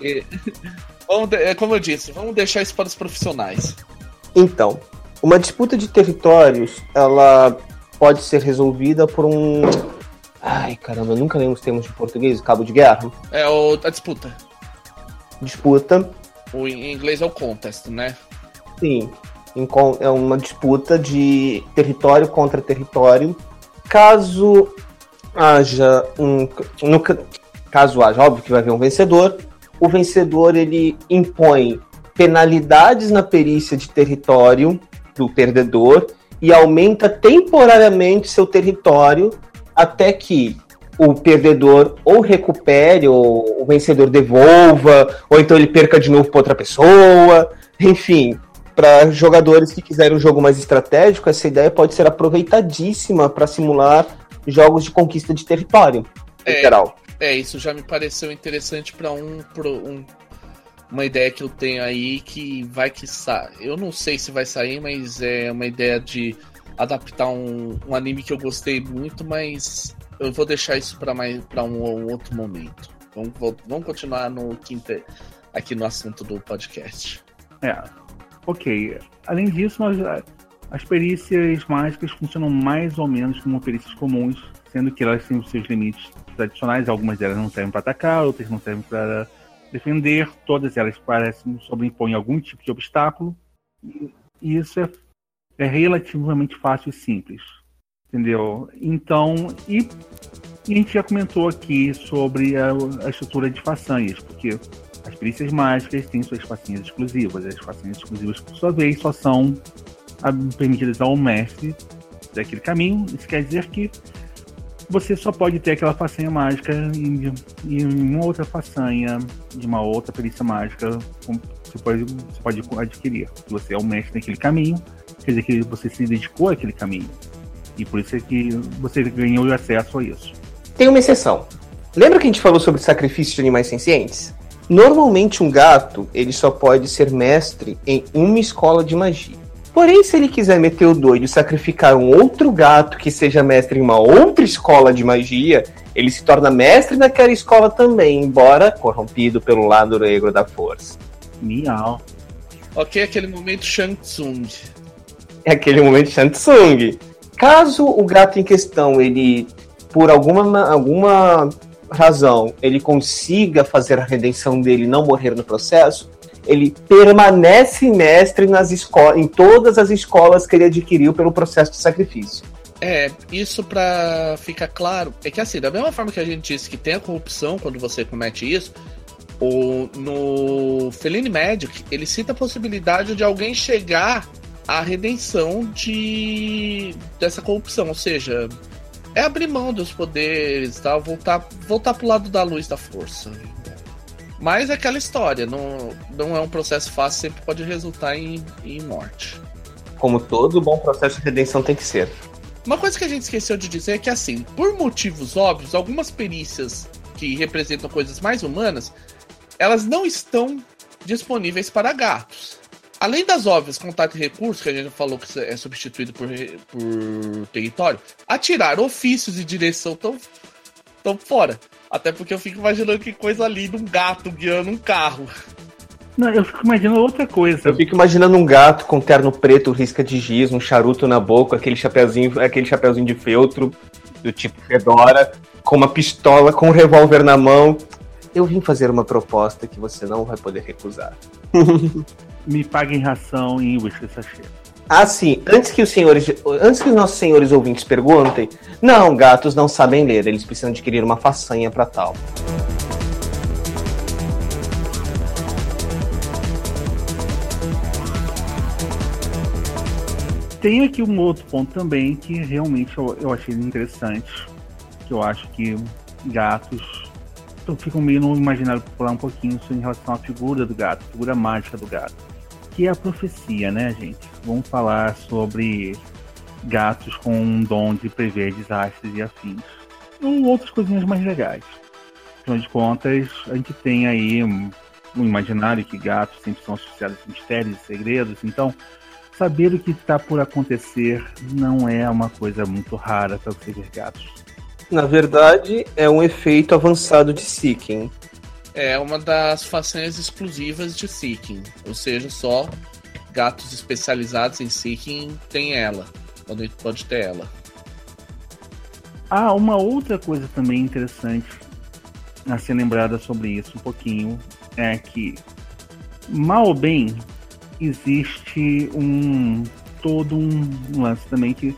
E, vamos, é, como eu disse, vamos deixar isso para os profissionais. Então, uma disputa de territórios, ela pode ser resolvida por um. Ai, caramba, eu nunca lembro os termos de português, cabo de guerra. É o, a disputa. Disputa. O, em inglês é o contest, né? Sim. É uma disputa de território contra território. Caso haja um. No, caso haja, óbvio que vai haver um vencedor. O vencedor ele impõe penalidades na perícia de território do perdedor e aumenta temporariamente seu território até que o perdedor ou recupere, ou o vencedor devolva, ou então ele perca de novo para outra pessoa. Enfim, para jogadores que quiserem um jogo mais estratégico, essa ideia pode ser aproveitadíssima para simular jogos de conquista de território, em é, geral. É, isso já me pareceu interessante para um, um uma ideia que eu tenho aí que vai que sa... Eu não sei se vai sair, mas é uma ideia de adaptar um, um anime que eu gostei muito, mas eu vou deixar isso para mais para um, um, outro momento. Vamos, vamos continuar no quinta aqui no assunto do podcast. É. Ok. Além disso, nós, as perícias mágicas funcionam mais ou menos como perícias comuns, sendo que elas têm os seus limites tradicionais. Algumas delas não servem para atacar, outras não servem para defender, todas elas parecem sobrepõem algum tipo de obstáculo, e isso é, é relativamente fácil e simples. Entendeu? Então, e, e, a gente já comentou aqui sobre a, a estrutura de façanhas, porque as perícias mágicas têm suas façanhas exclusivas. As façanhas exclusivas, por sua vez, só são permitidas ao mestre daquele caminho. Isso quer dizer que você só pode ter aquela façanha mágica em, em uma outra façanha de uma outra perícia mágica você pode, você pode adquirir. Se você é o mestre naquele caminho, quer dizer que você se dedicou àquele caminho. E por isso é que você ganhou acesso a isso. Tem uma exceção. Lembra que a gente falou sobre sacrifício de animais sencientes? Normalmente um gato, ele só pode ser mestre em uma escola de magia. Porém, se ele quiser meter o doido e sacrificar um outro gato que seja mestre em uma outra escola de magia, ele se torna mestre naquela escola também, embora corrompido pelo lado negro da força. Miau. Ok, aquele momento Shang Tsung. É aquele momento Shang Tsung. Caso o gato em questão, ele, por alguma, alguma razão, ele consiga fazer a redenção dele e não morrer no processo, ele permanece mestre nas escolas, em todas as escolas que ele adquiriu pelo processo de sacrifício. É, isso para ficar claro, é que assim, da mesma forma que a gente disse que tem a corrupção quando você comete isso, o, no Feline Magic, ele cita a possibilidade de alguém chegar à redenção de dessa corrupção, ou seja, é abrir mão dos poderes, tá? voltar, voltar pro lado da luz da força. Mas é aquela história, não, não é um processo fácil, sempre pode resultar em, em morte. Como todo bom processo de redenção tem que ser. Uma coisa que a gente esqueceu de dizer é que, assim, por motivos óbvios, algumas perícias que representam coisas mais humanas, elas não estão disponíveis para gatos. Além das óbvias contato e recursos, que a gente já falou que é substituído por, por território, atirar ofícios e direção estão tão fora. Até porque eu fico imaginando que coisa linda um gato guiando um carro. Não, eu fico imaginando outra coisa. Eu fico imaginando um gato com terno preto, risca de giz, um charuto na boca, aquele chapeuzinho, aquele chapeuzinho de feltro, do tipo Fedora, com uma pistola, com um revólver na mão. Eu vim fazer uma proposta que você não vai poder recusar. Me paguem ração em whisky sachê. Ah, sim. Antes que os senhores, antes que os nossos senhores ouvintes perguntem, não, gatos não sabem ler. Eles precisam adquirir uma façanha para tal. Tem aqui um outro ponto também que realmente eu, eu achei interessante. Que eu acho que gatos ficam meio no imaginário popular um pouquinho em relação à figura do gato, figura mágica do gato. Que é a profecia, né, gente? Vamos falar sobre gatos com um dom de prever desastres e afins. Ou outras coisinhas mais legais. Afinal de contas, a gente tem aí um, um imaginário que gatos sempre são associados a mistérios e segredos, então saber o que está por acontecer não é uma coisa muito rara para ver gatos. Na verdade, é um efeito avançado de Seeking. É uma das façanhas exclusivas de Seeking, ou seja, só gatos especializados em Seeking tem ela, pode, pode ter ela. Ah, uma outra coisa também interessante a ser lembrada sobre isso um pouquinho é que, mal ou bem, existe um todo um lance também que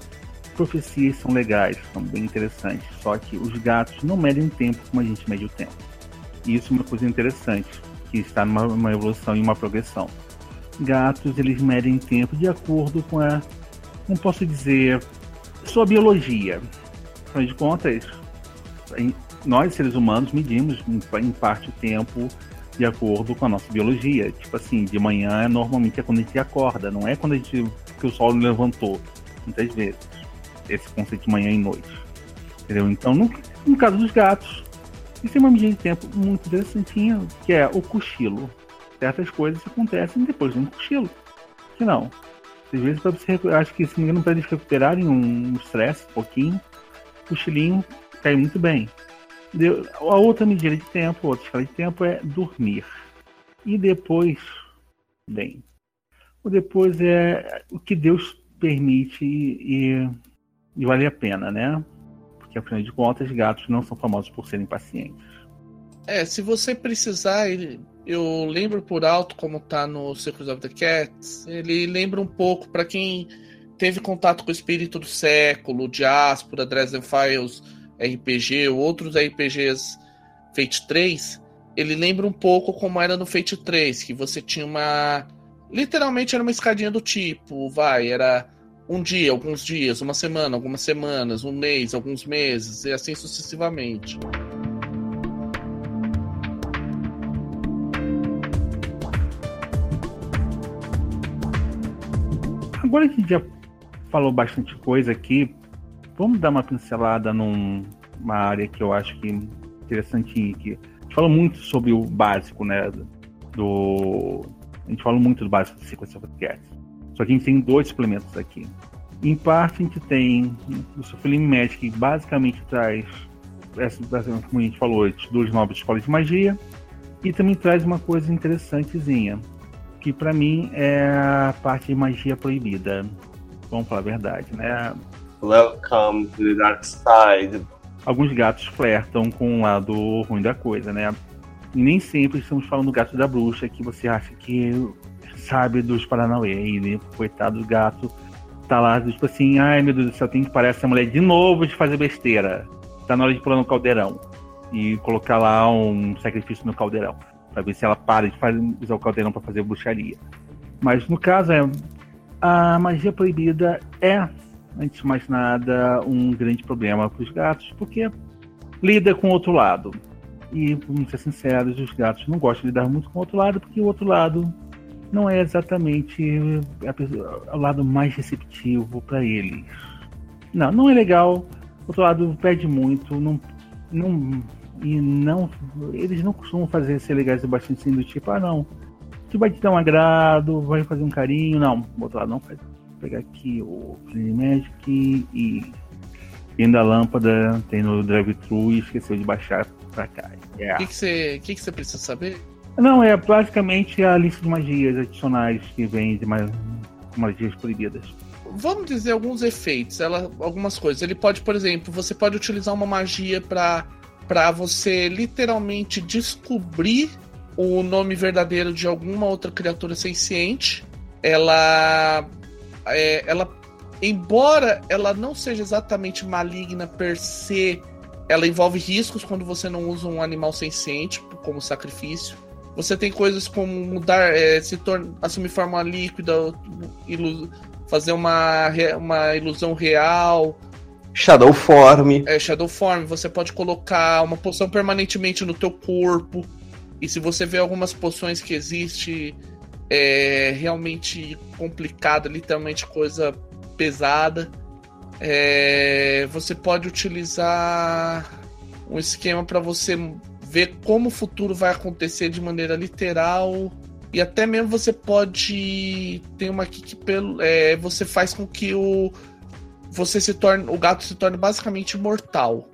profecias são legais, são bem interessantes. Só que os gatos não medem tempo como a gente mede o tempo. E isso é uma coisa interessante, que está numa evolução e uma progressão. Gatos, eles medem tempo de acordo com a, como posso dizer, sua biologia. Afinal de contas, nós seres humanos medimos em parte o tempo de acordo com a nossa biologia. Tipo assim, de manhã normalmente é quando a gente acorda, não é quando a gente que o sol levantou, muitas vezes. Esse conceito de manhã e noite. Entendeu? Então, no, no caso dos gatos, isso é uma medida de tempo muito interessantinha, que é o cochilo. Certas coisas acontecem depois de um cochilo. Que não. Às vezes, para você, acho que se não engano, para eles recuperarem um estresse, um pouquinho, o cochilinho cai muito bem. A outra medida de tempo, outra escala de tempo é dormir. E depois, bem, o depois é o que Deus permite e, e vale a pena, né? Porque afinal de contas, gatos não são famosos por serem pacientes. É, se você precisar, eu lembro por alto como tá no Circus of the Cats, ele lembra um pouco para quem teve contato com o espírito do século, Diáspora, Dresden Files, RPG ou outros RPGs Fate 3, ele lembra um pouco como era no Fate 3, que você tinha uma. Literalmente era uma escadinha do tipo, vai, era um dia, alguns dias, uma semana, algumas semanas, um mês, alguns meses, e assim sucessivamente. Agora que já falou bastante coisa aqui, vamos dar uma pincelada numa área que eu acho que é interessante que a gente fala muito sobre o básico, né? Do a gente fala muito do básico do Sequence of A gente tem dois suplementos aqui. Em parte a gente tem o Supreme Magic que basicamente traz como a gente falou, duas novas escolas de magia e também traz uma coisa interessantezinha que para mim é a parte de magia proibida. Vamos falar a verdade, né? Welcome to the dark side. Alguns gatos flertam com o lado ruim da coisa, né? E nem sempre estamos falando do gato da bruxa, que você acha que sabe dos Paranauê. E né? coitado do gato tá lá, tipo assim, ai meu Deus do céu, tem que parar essa mulher de novo de fazer besteira. Tá na hora de pular no caldeirão. E colocar lá um sacrifício no caldeirão para ver se ela para de fazer, usar o caldeirão para fazer bruxaria. Mas no caso é a magia proibida é antes de mais nada um grande problema para os gatos porque lida com o outro lado. E vamos ser sinceros, os gatos não gostam de lidar muito com o outro lado porque o outro lado não é exatamente o lado mais receptivo para eles. Não, não é legal. O outro lado pede muito, não, não e não. Eles não costumam fazer ser legais o bastante assim do tipo, ah não. Tu vai te dar um agrado, vai fazer um carinho. Não, o outro lado não faz. Vou pegar aqui o Clean Magic e. Vindo a lâmpada, tem no drive-thru e esqueceu de baixar pra cá. O yeah. que, que, você, que, que você precisa saber? Não, é basicamente a lista de magias adicionais que vem de magias proibidas. Vamos dizer alguns efeitos, ela, algumas coisas. Ele pode, por exemplo, você pode utilizar uma magia para para você literalmente descobrir o nome verdadeiro de alguma outra criatura senciente. Ela, é, ela, embora ela não seja exatamente maligna per se, ela envolve riscos quando você não usa um animal senciente como sacrifício. Você tem coisas como mudar, é, se torna, assumir forma líquida, fazer uma, uma ilusão real, Shadow Form. É, Shadow Form. Você pode colocar uma poção permanentemente no teu corpo. E se você vê algumas poções que existe é realmente complicada, literalmente coisa pesada, é, você pode utilizar um esquema para você ver como o futuro vai acontecer de maneira literal e até mesmo você pode tem uma aqui que pelo é, você faz com que o você se torna, o gato se torna basicamente mortal,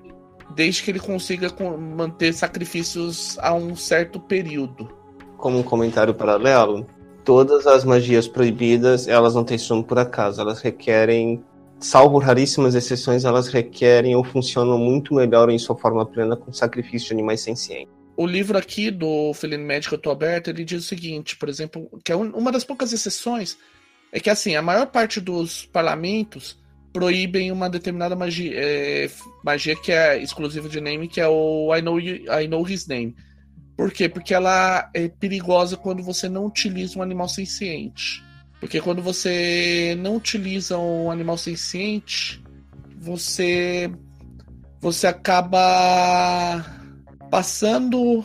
desde que ele consiga manter sacrifícios a um certo período. Como um comentário paralelo, todas as magias proibidas, elas não têm sumo por acaso, elas requerem, salvo raríssimas exceções, elas requerem ou funcionam muito melhor em sua forma plena com sacrifício de animais sencientes. O livro aqui do Feline Médico Eu Tô Aberto, ele diz o seguinte, por exemplo, que é uma das poucas exceções, é que assim, a maior parte dos parlamentos proíbem uma determinada magia, é, magia que é exclusiva de name, que é o I know, you, I know His Name. Por quê? Porque ela é perigosa quando você não utiliza um animal senciente. Porque quando você não utiliza um animal senciente, você você acaba passando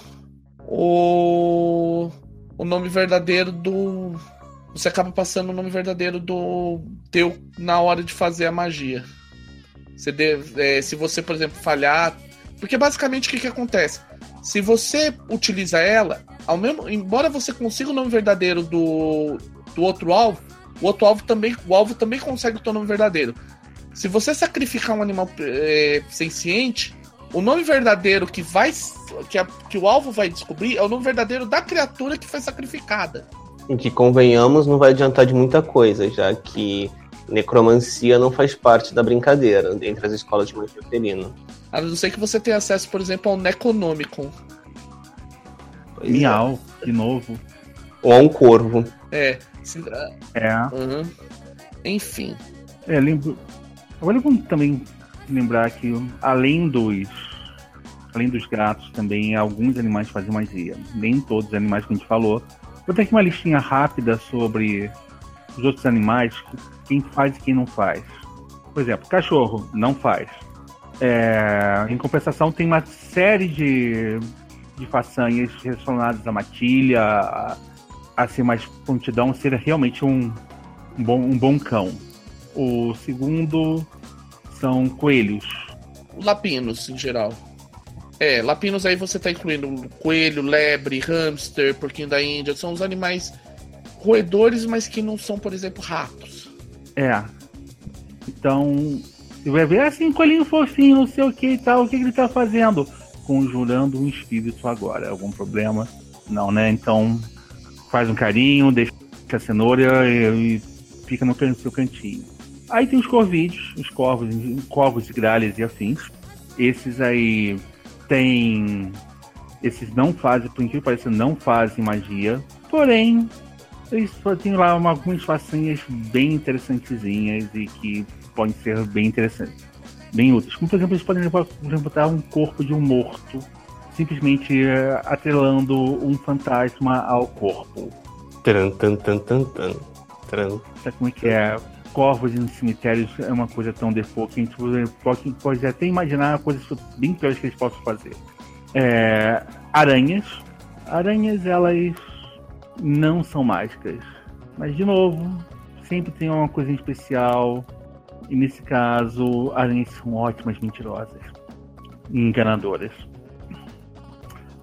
o, o nome verdadeiro do você acaba passando o nome verdadeiro do teu na hora de fazer a magia. Você deve, é, se você, por exemplo, falhar. Porque basicamente o que, que acontece? Se você utiliza ela, ao mesmo, embora você consiga o nome verdadeiro do, do outro alvo, o outro alvo também, o alvo também consegue o teu nome verdadeiro. Se você sacrificar um animal é, senciente, o nome verdadeiro que vai que, a, que o alvo vai descobrir é o nome verdadeiro da criatura que foi sacrificada. Em que convenhamos não vai adiantar de muita coisa, já que necromancia não faz parte da brincadeira entre as escolas de magia felina. A não ser que você tenha acesso, por exemplo, ao Necronomicon. Miau, é. de novo. Ou a um corvo. É. É. Uhum. Enfim. É, lembro. Agora vamos também lembrar que além dos. Além dos gatos, também alguns animais fazem magia. Nem todos os animais que a gente falou. Vou ter aqui uma listinha rápida sobre os outros animais, quem faz e quem não faz. Por exemplo, cachorro não faz. É, em compensação, tem uma série de, de façanhas relacionadas à matilha, a, a ser mais prontidão, ser realmente um, um, bom, um bom cão. O segundo são coelhos. Lapinos, em geral. É, lapinos aí você tá incluindo coelho, lebre, hamster, porquinho da Índia. São os animais roedores, mas que não são, por exemplo, ratos. É. Então, você vai ver assim, coelhinho fofinho, não sei o que e tal, o que, que ele tá fazendo? Conjurando um espírito agora. Algum problema? Não, né? Então, faz um carinho, deixa a cenoura e, e fica no seu cantinho. Aí tem os corvídeos, os corvos, corvos, gralhas e afins. Esses aí tem. Esses não fazem, por incrível que pareça, não fazem magia. Porém, eles têm lá uma, algumas facinhas bem interessantezinhas e que podem ser bem interessantes, bem úteis. Como, por exemplo, eles podem botar um corpo de um morto, simplesmente uh, atrelando um fantasma ao corpo. Tran, tan, tan, tan, tan. Tran. Sabe como é que é? Corvos em cemitérios é uma coisa tão default que a gente pode, pode até imaginar coisas bem piores que eles possam fazer. É, aranhas. Aranhas, elas não são mágicas. Mas, de novo, sempre tem uma coisa especial. E nesse caso, aranhas são ótimas mentirosas enganadoras.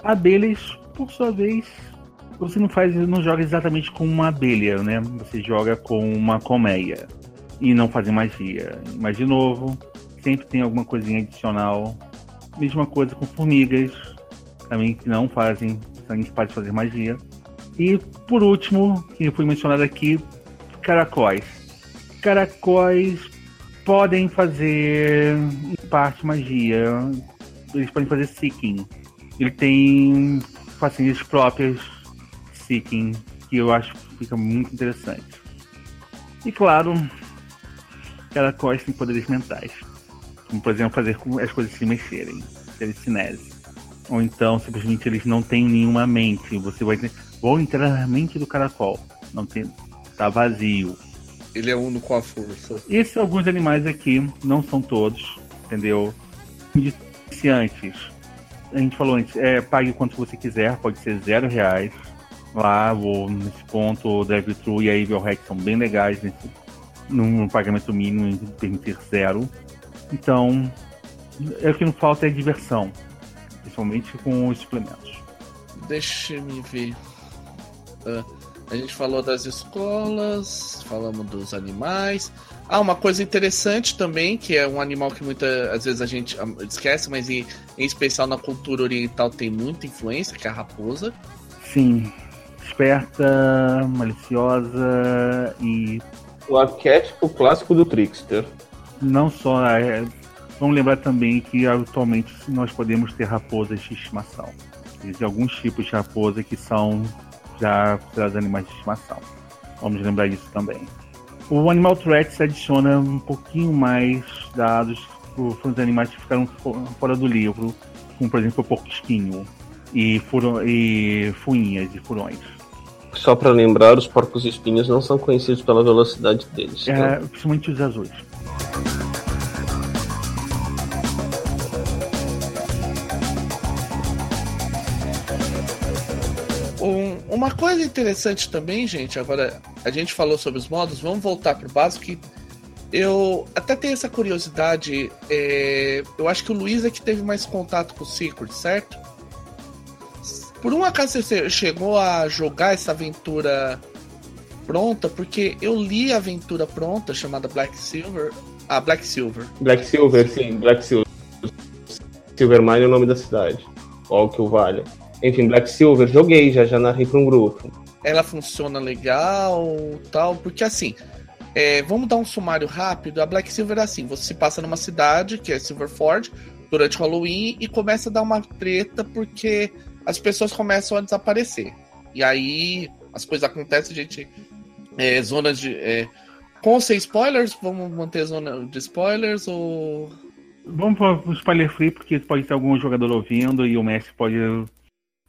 Abelhas, por sua vez, você não faz, não joga exatamente com uma abelha, né? Você joga com uma colmeia e não fazem magia. Mas de novo, sempre tem alguma coisinha adicional. Mesma coisa com formigas, também que não fazem, gente pode fazer magia. E por último, que foi mencionado aqui, caracóis. Caracóis podem fazer parte magia. Eles podem fazer seeking. Ele tem facinhas próprias seeking que eu acho que fica muito interessante. E claro, caracóis têm poderes mentais. Como por exemplo fazer as coisas se mexerem, telecinese. Ou então simplesmente eles não têm nenhuma mente. Você vai ter Vou entrar na mente do caracol. Não tem. Tá vazio. Ele é uno com a força. Esses alguns animais aqui, não são todos, entendeu? Iniciantes. A gente falou antes, é, pague quanto você quiser, pode ser zero reais. Lá, vou, nesse ponto, o Drive True e a Evil Hack são bem legais nesse, num pagamento mínimo em permitir zero. Então, é o que não falta é diversão, principalmente com os suplementos. Deixa-me ver. Uh, a gente falou das escolas, falamos dos animais. Ah, uma coisa interessante também, que é um animal que muitas às vezes a gente ah, esquece, mas em, em especial na cultura oriental tem muita influência, que é a raposa. Sim, esperta, maliciosa e. O arquétipo clássico do Trickster. Não só. É, vamos lembrar também que atualmente nós podemos ter raposas de estimação. Existem alguns tipos de raposa que são já considerados animais de estimação. Vamos lembrar disso também. O Animal Threats adiciona um pouquinho mais dados para os animais que ficaram fora do livro, como por exemplo o porco-espinho e, furo, e fuinhas e furões. Só para lembrar, os porcos-espinhos não são conhecidos pela velocidade deles. É, tá? Principalmente os azuis. Uma coisa interessante também, gente, agora a gente falou sobre os modos, vamos voltar pro básico que eu até tenho essa curiosidade. É, eu acho que o Luiz é que teve mais contato com o Secret, certo? Por um acaso você chegou a jogar essa aventura pronta? Porque eu li a aventura pronta chamada Black Silver. Ah, Black Silver. Black Silver, sim, Black Silver. Silvermine é o nome da cidade. Ou que o vale. Enfim, Black Silver, joguei, já, já narrei para um grupo. Ela funciona legal, tal, porque assim, é, vamos dar um sumário rápido. A Black Silver é assim: você passa numa cidade, que é Silverford, durante Halloween e começa a dar uma treta porque as pessoas começam a desaparecer. E aí as coisas acontecem, gente. É, zonas de. É, com sem spoilers, vamos manter a zona de spoilers ou. Vamos para o spoiler free, porque pode ter algum jogador ouvindo e o mestre pode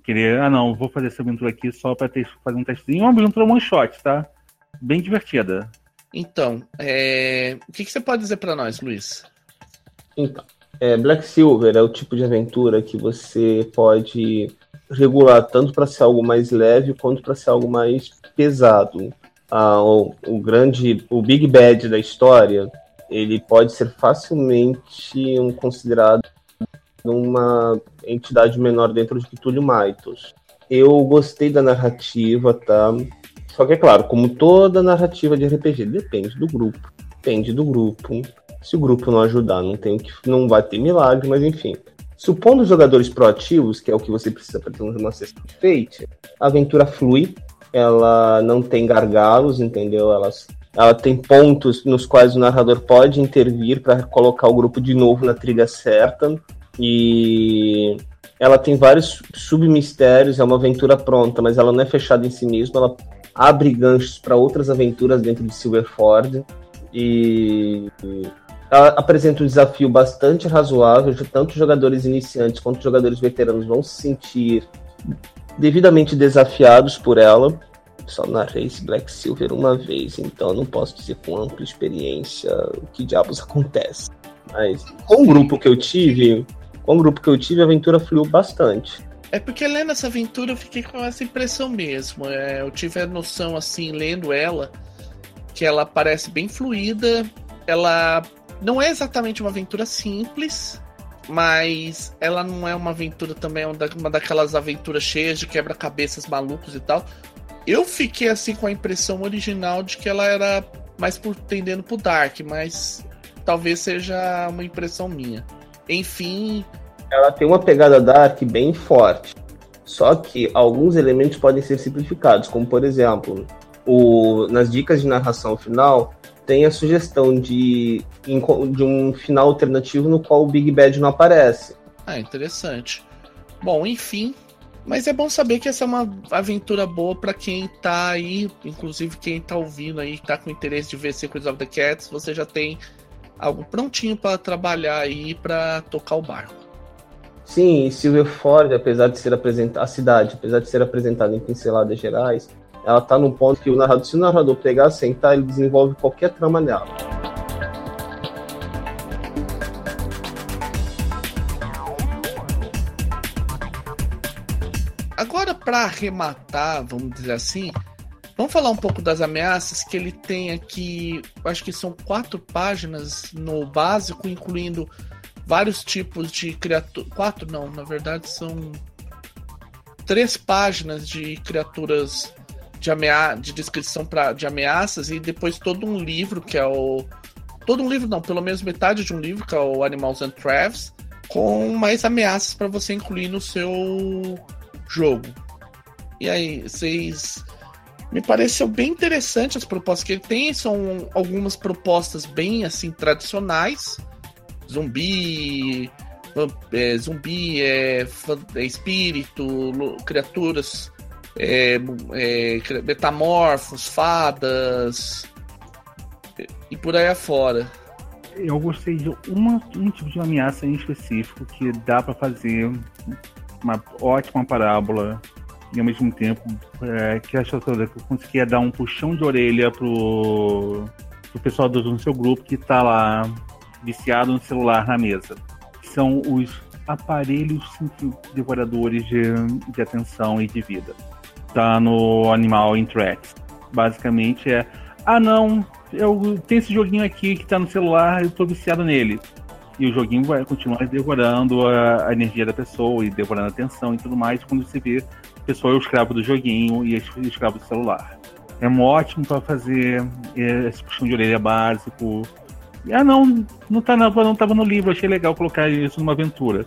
querer, ah não, vou fazer essa aventura aqui só para fazer um testezinho. Uma aventura one shot, tá? Bem divertida. Então, é... o que, que, você pode dizer para nós, Luiz? Então, é, Black Silver é o tipo de aventura que você pode regular tanto para ser algo mais leve quanto para ser algo mais pesado. Ah, o, o, grande, o Big Bad da história, ele pode ser facilmente um considerado uma entidade menor dentro de Cthulhu Mythos. Eu gostei da narrativa, tá? Só que é claro, como toda narrativa de RPG, depende do grupo. Depende do grupo. Se o grupo não ajudar, não tem que não vai ter milagre, mas enfim. Supondo os jogadores proativos, que é o que você precisa para ter uma sessão feita, a aventura flui, ela não tem gargalos, entendeu? Ela, ela tem pontos nos quais o narrador pode intervir para colocar o grupo de novo na trilha certa. E ela tem vários submistérios, é uma aventura pronta, mas ela não é fechada em si mesma, ela abre ganchos para outras aventuras dentro de Silverford. E ela apresenta um desafio bastante razoável, tanto jogadores iniciantes quanto jogadores veteranos vão se sentir devidamente desafiados por ela. Só narrei esse Black Silver uma vez, então não posso dizer com ampla experiência o que diabos acontece. Mas com o grupo que eu tive, com o grupo que eu tive, a aventura fluiu bastante. É porque lendo essa aventura eu fiquei com essa impressão mesmo. É, eu tive a noção, assim, lendo ela, que ela parece bem fluida. Ela não é exatamente uma aventura simples, mas ela não é uma aventura também, uma daquelas aventuras cheias de quebra-cabeças malucos e tal. Eu fiquei assim com a impressão original de que ela era mais por tendendo pro Dark, mas talvez seja uma impressão minha. Enfim. Ela tem uma pegada Dark bem forte. Só que alguns elementos podem ser simplificados, como por exemplo, o, nas dicas de narração final, tem a sugestão de, de um final alternativo no qual o Big Bad não aparece. Ah, interessante. Bom, enfim. Mas é bom saber que essa é uma aventura boa para quem tá aí, inclusive quem tá ouvindo aí, tá com interesse de ver Secrets of the Cats, você já tem algo prontinho para trabalhar aí para tocar o barco. Sim, e Silverford, apesar de ser apresentada a cidade, apesar de ser apresentada em pinceladas gerais, ela está no ponto que o narrador, se o narrador pegar, sentar, ele desenvolve qualquer trama nela. Agora, para arrematar, vamos dizer assim, vamos falar um pouco das ameaças que ele tem aqui. Acho que são quatro páginas no básico, incluindo vários tipos de criaturas. Quatro, não, na verdade são três páginas de criaturas de, amea de descrição pra, de ameaças e depois todo um livro que é o. Todo um livro, não, pelo menos metade de um livro, que é o Animals and Travels, com mais ameaças para você incluir no seu jogo. E aí, vocês. Me pareceu bem interessante as propostas que ele tem. São algumas propostas bem assim tradicionais. Zumbi, é, zumbi, é, é espírito, criaturas é, é, metamorfos, fadas e por aí afora. Eu gostei de uma, um tipo de ameaça em específico que dá para fazer uma ótima parábola e ao mesmo tempo é, que que eu conseguia dar um puxão de orelha pro, pro pessoal do, do seu grupo que tá lá viciado no celular na mesa. São os aparelhos devoradores de, de atenção e de vida tá no Animal Interact. Basicamente é, ah não, eu tenho esse joguinho aqui que tá no celular, eu tô viciado nele. E o joguinho vai continuar devorando a, a energia da pessoa e devorando a atenção e tudo mais, quando você vê a pessoa é o escravo do joguinho e o escravo do celular. É um ótimo para fazer esse puxão de orelha básico. E, ah não, não, tá, não, não tava no livro, achei legal colocar isso numa aventura.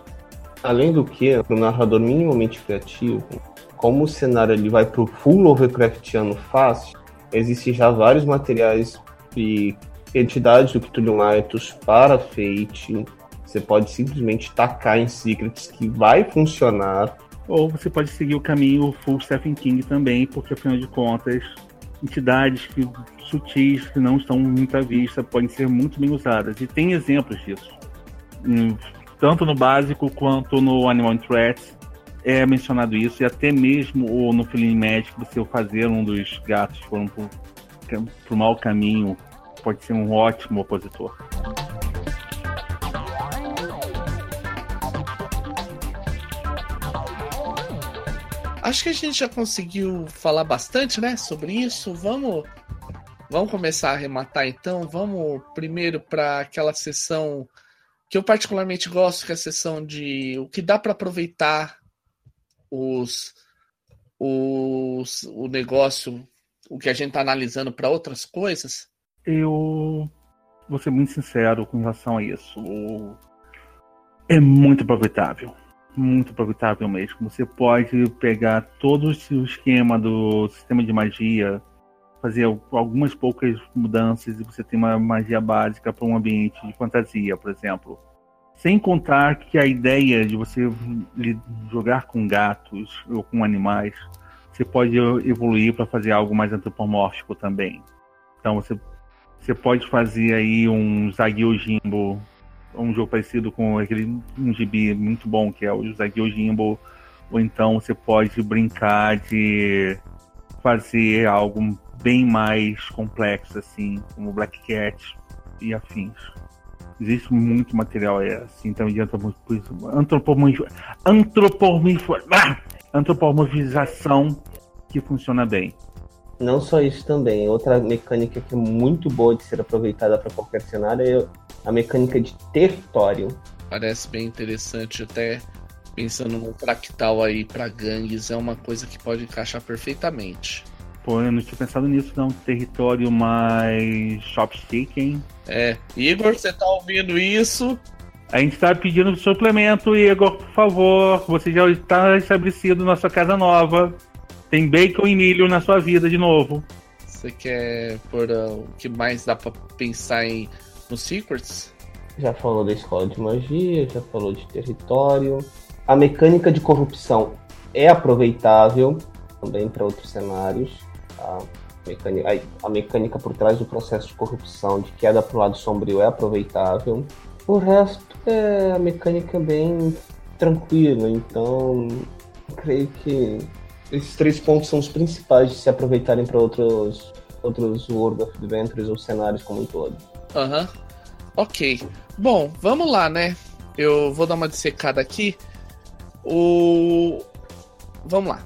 Além do que, para um narrador minimamente criativo, como o cenário ele vai pro full Lovecraftiano fácil, existem já vários materiais e entidades do Cthulhu Mythos para Fate. Você pode simplesmente tacar em Secrets que vai funcionar. Ou você pode seguir o caminho full Stephen King também, porque afinal de contas, entidades que, sutis que não estão muito à vista podem ser muito bem usadas. E tem exemplos disso. Tanto no básico quanto no Animal Threats é mencionado isso, e até mesmo no Feeling Médico, se eu fazer um dos gatos foram por, por mau caminho, pode ser um ótimo opositor. Acho que a gente já conseguiu falar bastante, né, sobre isso. Vamos Vamos começar a arrematar então. Vamos primeiro para aquela sessão que eu particularmente gosto, que é a sessão de o que dá para aproveitar os, os o negócio, o que a gente está analisando para outras coisas. Eu vou ser muito sincero com relação a isso. É muito aproveitável. Muito aproveitável mesmo. Você pode pegar todo o esquema do sistema de magia fazer algumas poucas mudanças e você tem uma magia básica para um ambiente de fantasia, por exemplo. Sem contar que a ideia de você jogar com gatos ou com animais, você pode evoluir para fazer algo mais antropomórfico também. Então você, você pode fazer aí um Zagyojimbo, um jogo parecido com aquele um gibi muito bom que é o Zagyojimbo, ou então você pode brincar de fazer algo bem mais complexo, assim, como Black Cat e afins. Existe muito material assim, também de ah! antropomorfização que funciona bem. Não só isso também, outra mecânica que é muito boa de ser aproveitada para qualquer cenário é a mecânica de território. Parece bem interessante, até pensando num fractal aí para gangues, é uma coisa que pode encaixar perfeitamente. Pô, eu não tinha pensado nisso, não. Território mais chopstick, hein? É. Igor, você tá ouvindo isso? A gente tá pedindo suplemento, Igor, por favor. Você já está estabelecido na sua casa nova. Tem bacon e milho na sua vida de novo. Você quer por uh, o que mais dá pra pensar em no Secrets? Já falou da escola de magia, já falou de território. A mecânica de corrupção é aproveitável também para outros cenários a mecânica, a mecânica por trás do processo de corrupção, de queda para o lado sombrio, é aproveitável. O resto é a mecânica bem tranquila, então creio que esses três pontos são os principais de se aproveitarem para outros, outros World of Adventures ou cenários como um todo. Aham. Uhum. Ok. Bom, vamos lá, né? Eu vou dar uma dissecada aqui. O. Vamos lá.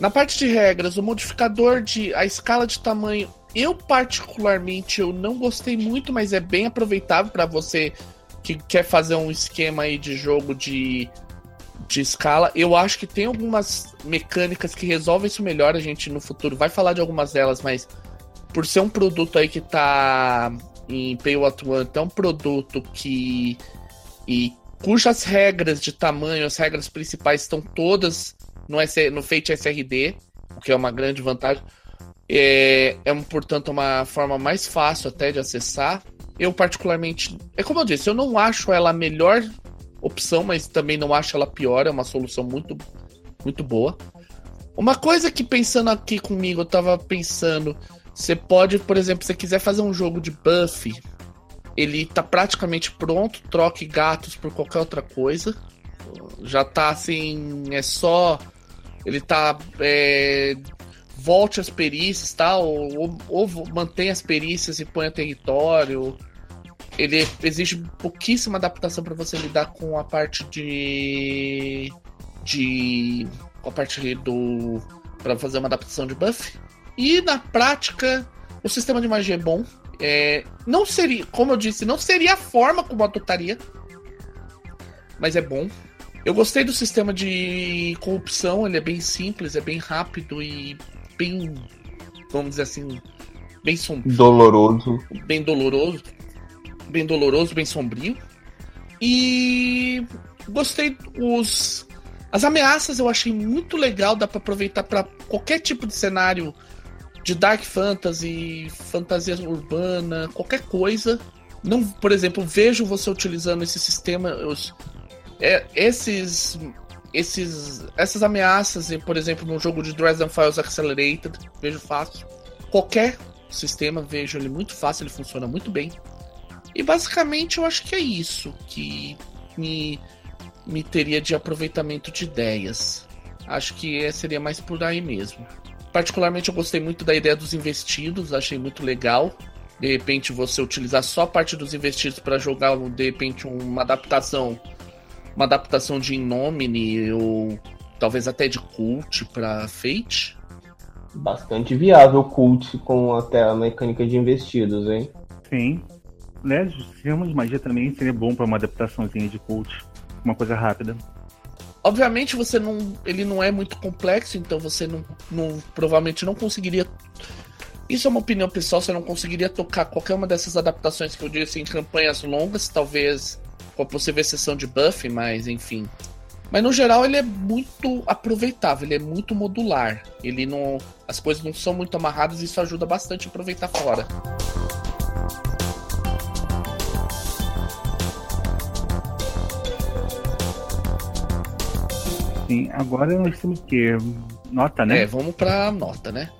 Na parte de regras, o modificador de a escala de tamanho, eu particularmente eu não gostei muito, mas é bem aproveitável para você que quer fazer um esquema aí de jogo de de escala. Eu acho que tem algumas mecânicas que resolvem isso melhor. A gente no futuro vai falar de algumas delas, mas por ser um produto aí que tá em Pay What é um produto que e cujas regras de tamanho, as regras principais estão todas no, S, no Fate SRD, o que é uma grande vantagem. É, é, portanto, uma forma mais fácil até de acessar. Eu, particularmente, é como eu disse, eu não acho ela a melhor opção, mas também não acho ela pior. É uma solução muito, muito boa. Uma coisa que pensando aqui comigo, eu tava pensando. Você pode, por exemplo, se você quiser fazer um jogo de buff, ele tá praticamente pronto, troque gatos por qualquer outra coisa. Já tá assim, é só ele tá. É, volte as perícias, tá? Ou, ou, ou mantém as perícias e põe a território. Ele exige pouquíssima adaptação para você lidar com a parte de. de. com a parte do. para fazer uma adaptação de buff. E na prática, o sistema de magia é bom. É, não seria, como eu disse, não seria a forma como eu adotaria. Mas é bom. Eu gostei do sistema de corrupção, ele é bem simples, é bem rápido e bem, vamos dizer assim, bem sombrio. Doloroso. Bem doloroso. Bem doloroso, bem sombrio. E gostei os as ameaças eu achei muito legal, dá para aproveitar para qualquer tipo de cenário de dark fantasy, fantasia urbana, qualquer coisa. Não, por exemplo, vejo você utilizando esse sistema, os, é, esses, esses, essas ameaças, por exemplo, no jogo de Dresden Files Accelerated, vejo fácil. Qualquer sistema, vejo ele muito fácil, ele funciona muito bem. E basicamente eu acho que é isso que me, me teria de aproveitamento de ideias. Acho que seria mais por aí mesmo. Particularmente eu gostei muito da ideia dos investidos, achei muito legal. De repente você utilizar só parte dos investidos para jogar de repente uma adaptação uma adaptação de Innomine ou talvez até de Cult para Fate. bastante viável cult com até a mecânica de investidos, hein? Sim. O sistema de magia também seria bom para uma adaptaçãozinha de cult. Uma coisa rápida. Obviamente você não. Ele não é muito complexo, então você não, não provavelmente não conseguiria. Isso é uma opinião pessoal, você não conseguiria tocar qualquer uma dessas adaptações que eu disse em campanhas longas, talvez com a possível exceção de buff, mas enfim. Mas no geral ele é muito aproveitável, ele é muito modular. Ele não. As coisas não são muito amarradas e isso ajuda bastante a aproveitar fora. Sim, agora nós temos o quê? Nota, né? É, vamos pra nota, né?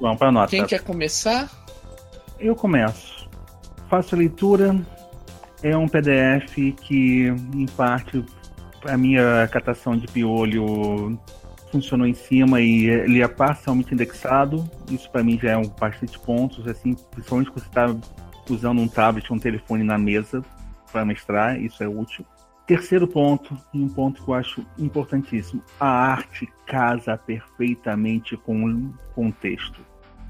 Vamos pra nota. Quem quer começar? Eu começo. Faço a leitura. É um PDF que, em parte, a minha catação de piolho funcionou em cima e ele é parcialmente indexado. Isso para mim já é um bastante pontos, assim, principalmente quando você está usando um tablet, um telefone na mesa para mestrar, isso é útil. Terceiro ponto, e um ponto que eu acho importantíssimo: a arte casa perfeitamente com o contexto.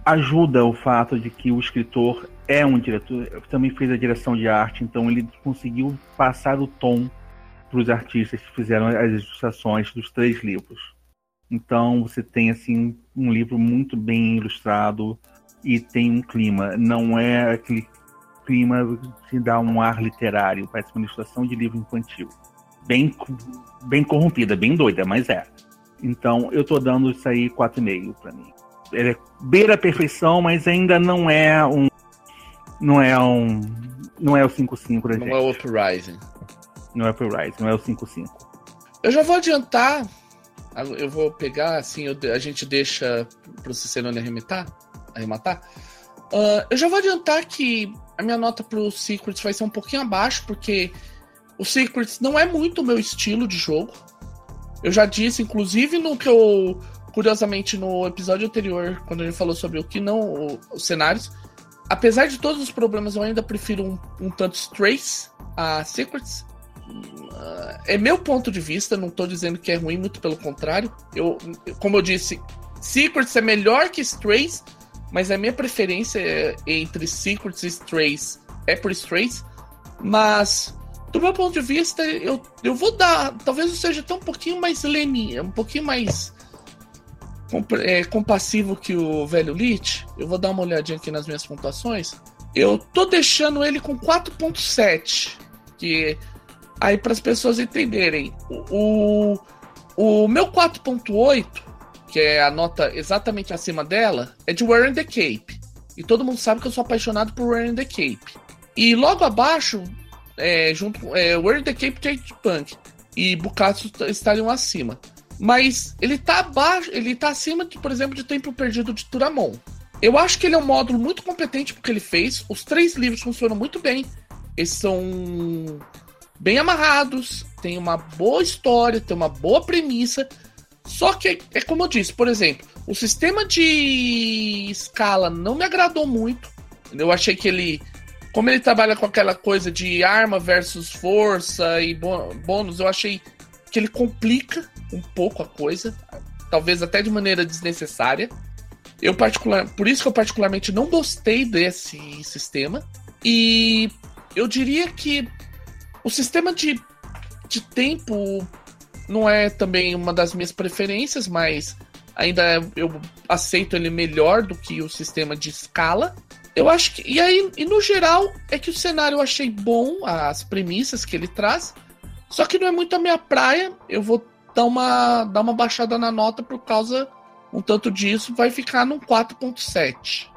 Ajuda o fato de que o escritor é um diretor, também fez a direção de arte, então ele conseguiu passar o tom para os artistas que fizeram as ilustrações dos três livros. Então você tem assim um livro muito bem ilustrado e tem um clima. Não é aquele clima que dá um ar literário, parece uma ilustração de livro infantil. Bem, bem corrompida, bem doida, mas é. Então eu tô dando isso aí 4,5 para mim. Ele é beira a perfeição, mas ainda não é um. Não é um. Não é o 5,5 da Não gente. é o Uprising. Não é o Uprising, não é o 5,5. Eu já vou adiantar. Eu vou pegar, assim, eu- a gente deixa pro Cicerone arrematar. arrematar. Ah, eu já vou adiantar que a minha nota pro Secrets vai ser um pouquinho abaixo, porque o Secrets não é muito o meu estilo de jogo. Eu já disse, inclusive, no que eu. Curiosamente, no episódio anterior, quando a gente falou sobre o que não. os cenários. Apesar de todos os problemas, eu ainda prefiro um, um tanto Strays a Secrets. Ah, é meu ponto de vista, não tô dizendo que é ruim, muito pelo contrário. Eu, como eu disse, Secrets é melhor que Strays, mas a minha preferência é- entre Secrets e Strays é por Strays. Mas, do meu ponto de vista, eu, eu vou dar. Talvez eu seja até um pouquinho mais leninha, um pouquinho mais é, compassivo que o velho Lich. Eu vou dar uma olhadinha aqui nas minhas pontuações. Eu tô deixando ele com 4.7. Que aí para as pessoas entenderem, o, o, o meu 4.8, que é a nota exatamente acima dela, é de Wearing the Cape. E todo mundo sabe que eu sou apaixonado por Wearing the Cape. E logo abaixo, é, junto é, Wearing the Cape Change Punk e Bukatsu estariam acima. Mas ele tá abaixo, ele tá acima, de, por exemplo, de Tempo Perdido de Turamon. Eu acho que ele é um módulo muito competente porque ele fez. Os três livros funcionam muito bem. Eles são bem amarrados, tem uma boa história, tem uma boa premissa. Só que é como eu disse, por exemplo, o sistema de escala não me agradou muito. Eu achei que ele, como ele trabalha com aquela coisa de arma versus força e bô- bônus, eu achei que ele complica um pouco a coisa, talvez até de maneira desnecessária. Eu particular, por isso que eu particularmente não gostei desse sistema. E eu diria que o sistema de, de tempo não é também uma das minhas preferências, mas ainda eu aceito ele melhor do que o sistema de escala. Eu acho que. E aí, e no geral, é que o cenário eu achei bom, as premissas que ele traz. Só que não é muito a minha praia. Eu vou dar uma, dar uma baixada na nota por causa. Um tanto disso vai ficar num 4.7.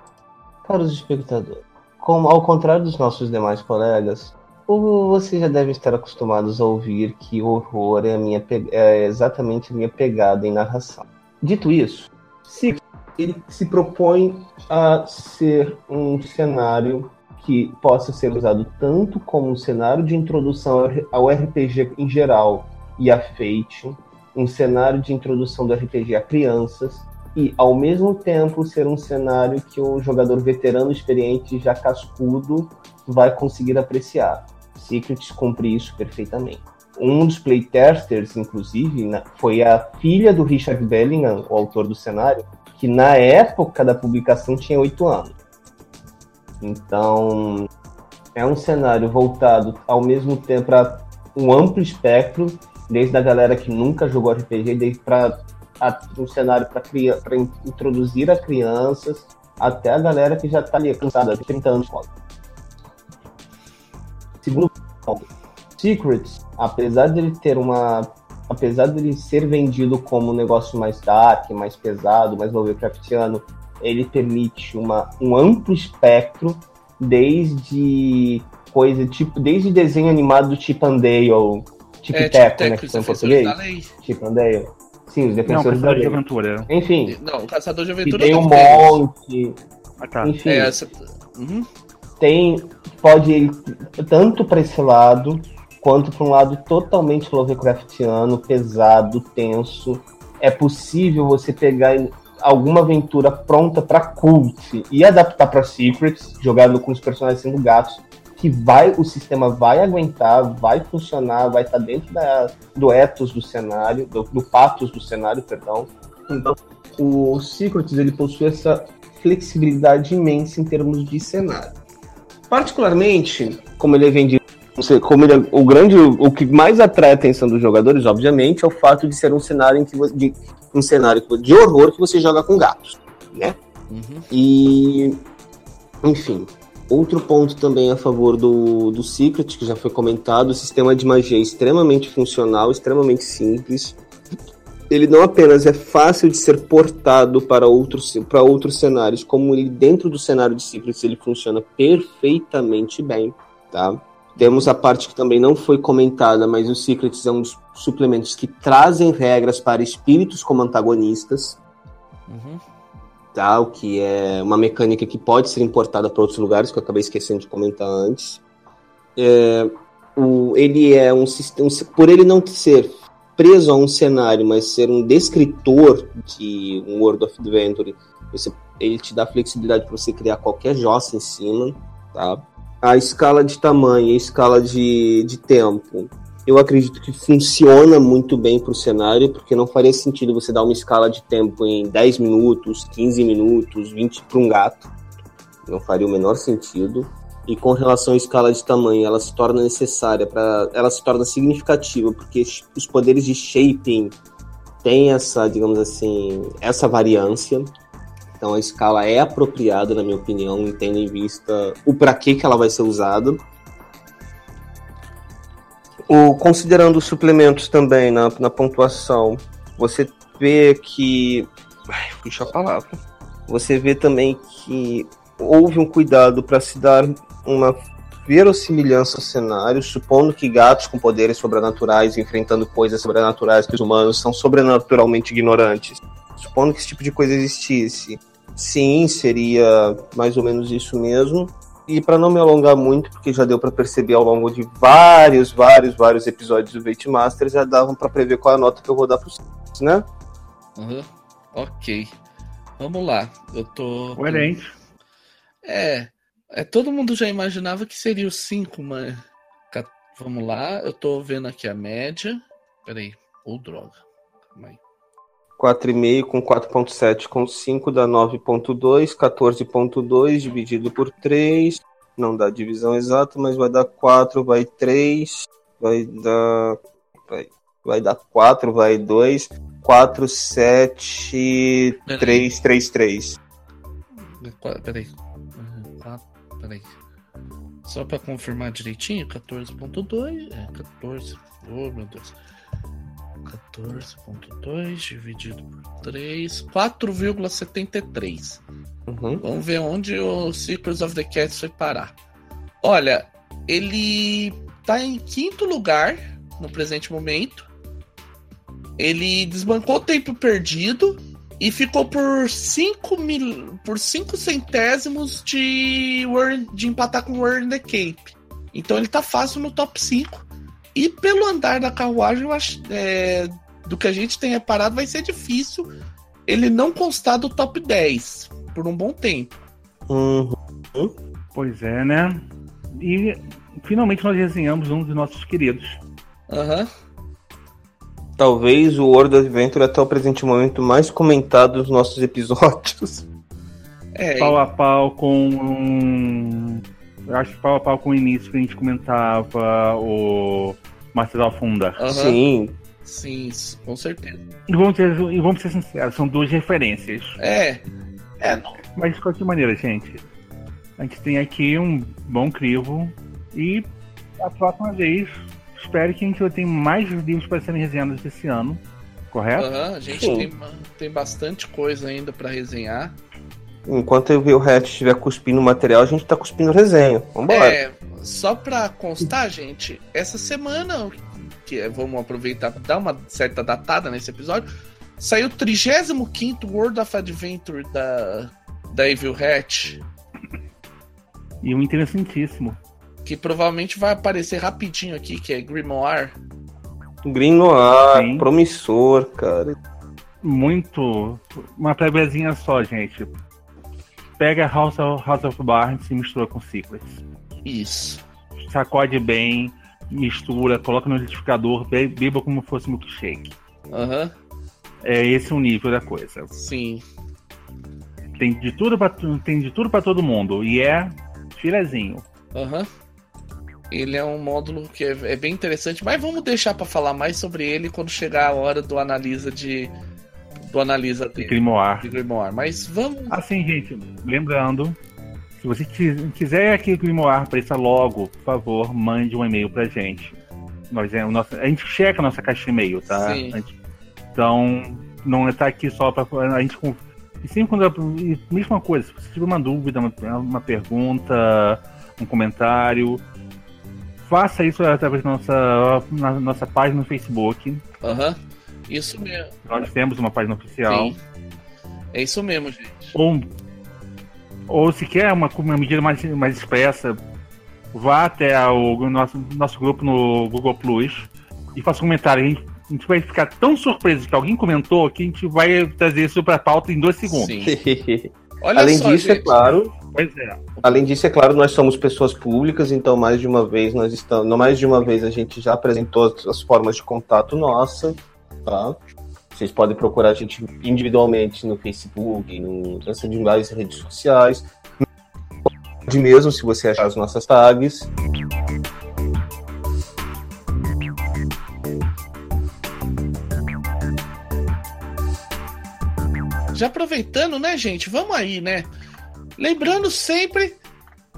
Caros espectadores, como ao contrário dos nossos demais colegas, o- vocês já devem estar acostumados a ouvir que horror é, minha é exatamente a minha pegada em narração. Dito isso, se ele se propõe a ser um cenário que possa ser usado tanto como um cenário de introdução ao RPG em geral e a Fate, um cenário de introdução do RPG a crianças, e ao mesmo tempo ser um cenário que o jogador veterano experiente já cascudo vai conseguir apreciar. Secrets cumpre isso perfeitamente. Um dos playtesters, inclusive, foi a filha do Richard Bellingham, o autor do cenário, que que na época da publicação tinha oito anos. Então, é um cenário voltado ao mesmo tempo para um amplo espectro, desde a galera que nunca jogou RPG, desde para um cenário para introduzir a crianças, até a galera que já está ali cansada de 30 anos. Segundo Secrets, apesar de ele ter uma apesar de ele ser vendido como um negócio mais dark, mais pesado, mais Lovecraftiano, ele permite uma, um amplo espectro, desde coisa tipo, desde desenho animado do Chip and Dale, Chip é, Teco, né, que em português. Chip and Dale. Sim, os defensores não, da lei. de aventura. Enfim. Não, o caçador de aventura. tem um monte. Ah, tá. Enfim. É, essa... uhum. Tem. Pode ir tanto para esse lado, quanto para um lado totalmente Lovecraftiano, pesado, tenso. É possível você pegar alguma aventura pronta para cult e adaptar para Secrets, jogado com os personagens sendo gatos, que vai o sistema vai aguentar, vai funcionar, vai estar tá dentro da, do ethos do cenário, do, do pathos do cenário, perdão. Então, o Secrets ele possui essa flexibilidade imensa em termos de cenário. Particularmente, como ele é vendido como ele, é o grande, o que mais atrai a atenção dos jogadores, obviamente, é o fato de ser um cenário em que de, um cenário de horror que você joga com gatos, né? Uhum. E enfim, outro ponto também a favor do, do Secret, que já foi comentado, o sistema de magia é extremamente funcional, extremamente simples. Ele não apenas é fácil de ser portado para outros, para outros cenários, como ele dentro do cenário de Secrets ele funciona perfeitamente bem, tá? Temos a parte que também não foi comentada, mas o Secrets é um dos suplementos que trazem regras para espíritos como antagonistas. Uhum. Tá, o que é uma mecânica que pode ser importada para outros lugares, que eu acabei esquecendo de comentar antes. É, o, ele é um sistema. Por ele não ser preso a um cenário, mas ser um descritor de um World of Adventure, você, ele te dá flexibilidade para você criar qualquer jossa em cima. Tá? a escala de tamanho, a escala de, de tempo, eu acredito que funciona muito bem para o cenário, porque não faria sentido você dar uma escala de tempo em 10 minutos, 15 minutos, 20 para um gato. Não faria o menor sentido. E com relação à escala de tamanho, ela se torna necessária para, ela se torna significativa, porque os poderes de shaping têm essa, digamos assim, essa variância. Então a escala é apropriada, na minha opinião, tendo em vista o para que, ela vai ser usada. O, considerando os suplementos também na, na pontuação, você vê que. Ai, puxa a palavra. Você vê também que houve um cuidado para se dar uma verossimilhança ao cenário, supondo que gatos com poderes sobrenaturais enfrentando coisas sobrenaturais que os humanos são sobrenaturalmente ignorantes supondo que esse tipo de coisa existisse, sim, seria mais ou menos isso mesmo. E para não me alongar muito, porque já deu para perceber ao longo de vários, vários, vários episódios do Bait Master, já davam para prever qual é a nota que eu vou dar para vocês, né? Uhum. Ok. Vamos lá. Eu tô. Coerente. É, é. Todo mundo já imaginava que seria o 5, mas. Vamos lá. Eu tô vendo aqui a média. Peraí. Ou oh, droga. Calma aí. 4,5 com 4,7 com 5 dá 9,2, 14,2 dividido por 3, não dá divisão exata, mas vai dar 4, vai 3, vai dar. Vai, vai dar 4, vai 2, 4, 7, 3, 3, 3. Peraí. Peraí. Só para confirmar direitinho, 14.2, é 14. Oh, meu Deus. 14.2 dividido por 3, 4,73. Uhum. Vamos ver onde o Secrets of the Cat foi parar. Olha, ele tá em quinto lugar no presente momento. Ele desbancou o tempo perdido e ficou por 5 mil, por 5 centésimos de, de empatar com o Warren the Cape. Então ele tá fácil no top 5. E pelo andar da carruagem, eu acho, é, do que a gente tem reparado, vai ser difícil ele não constar do top 10 por um bom tempo. Uhum. Pois é, né? E finalmente nós desenhamos um dos nossos queridos. Aham. Uhum. Talvez o World Adventure até o presente momento mais comentado dos nossos episódios. É, pau a pau com. Eu acho que pau a pau com o início que a gente comentava o Master of Funda. Uhum. Sim. Sim, com certeza. E vamos, ser, e vamos ser sinceros, são duas referências. É. É, não. Mas de qualquer maneira, gente, a gente tem aqui um bom crivo e a próxima vez espero que a gente tenha mais livros para serem resenhados esse ano, correto? Uhum, a gente tem, tem bastante coisa ainda para resenhar. Enquanto eu ver o Hatch estiver cuspindo material, a gente tá cuspindo resenha. Vambora. É, só pra constar, gente, essa semana, que é, vamos aproveitar para dar uma certa datada nesse episódio, saiu o 35 World of Adventure da, da Evil Hatch. E um interessantíssimo. Que provavelmente vai aparecer rapidinho aqui, que é Grimoire. Grimoire, Sim. promissor, cara. Muito. Uma plebezinha só, gente. Pega House of, House of Barnes e mistura com Secrets. Isso. Sacode bem, mistura, coloca no liquidificador, beba como se fosse milkshake. Aham. Uhum. É esse o nível da coisa. Sim. Tem de tudo para tem de tudo para todo mundo e é filezinho. Aham. Uhum. Ele é um módulo que é, é bem interessante, mas vamos deixar para falar mais sobre ele quando chegar a hora do analisa de do analisa dele. De Grimoire. De Grimoire. Mas vamos. Assim, gente, lembrando, se você quiser que o Grimoire apareça logo, por favor, mande um e-mail pra gente. Nós é o nosso, a gente checa a nossa caixa de e-mail, tá? Gente, então, não está aqui só para a gente e sempre quando mesma coisa, se você tiver uma dúvida, uma, uma pergunta, um comentário, faça isso através da nossa, na nossa página no Facebook. Aham. Uhum. Isso mesmo. Nós temos uma página oficial. Sim. É isso mesmo, gente. Ou, ou se quer uma, uma medida mais, mais expressa, vá até o nosso, nosso grupo no Google Plus e faça um comentário. A gente, a gente vai ficar tão surpreso que alguém comentou que a gente vai trazer isso para a pauta em dois segundos. Sim. Além só, disso, é gente. é claro. É. Além disso, é claro, nós somos pessoas públicas, então mais de uma vez nós estamos. Não mais de uma vez a gente já apresentou as formas de contato nossa, tá? Vocês podem procurar a gente individualmente no Facebook, no, nessas demais redes sociais. De mesmo, se você achar as nossas tags. Já aproveitando, né, gente? Vamos aí, né? Lembrando sempre,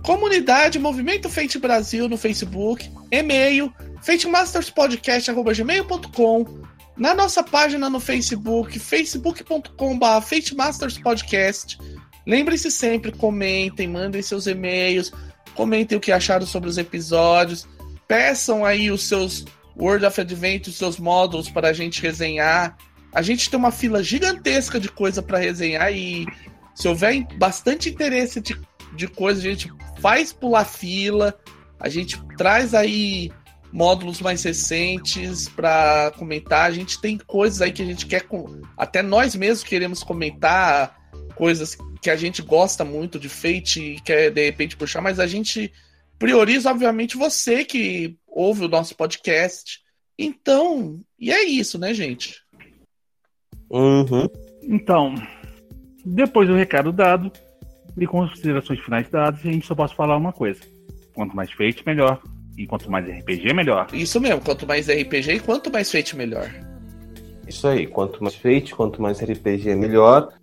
comunidade Movimento Fate Brasil no Facebook, e-mail, fatemasterspodcast.gmail.com, na nossa página no Facebook, facebook.com.br fatemasterspodcast. Lembre-se sempre, comentem, mandem seus e-mails, comentem o que acharam sobre os episódios, peçam aí os seus World of Adventure, os seus módulos para a gente resenhar. A gente tem uma fila gigantesca de coisa para resenhar e se houver bastante interesse de, de coisa, a gente faz pular fila, a gente traz aí módulos mais recentes para comentar. A gente tem coisas aí que a gente quer. Até nós mesmos queremos comentar coisas que a gente gosta muito de Fate e quer de repente puxar, mas a gente prioriza, obviamente, você que ouve o nosso podcast. Então, e é isso, né, gente? Uhum. Então, depois do recado dado e considerações finais dadas, a gente só posso falar uma coisa: quanto mais Fate, melhor. E quanto mais RPG, melhor. Isso mesmo, quanto mais RPG e quanto mais Fate, melhor. Isso aí, quanto mais Fate, quanto mais RPG, melhor.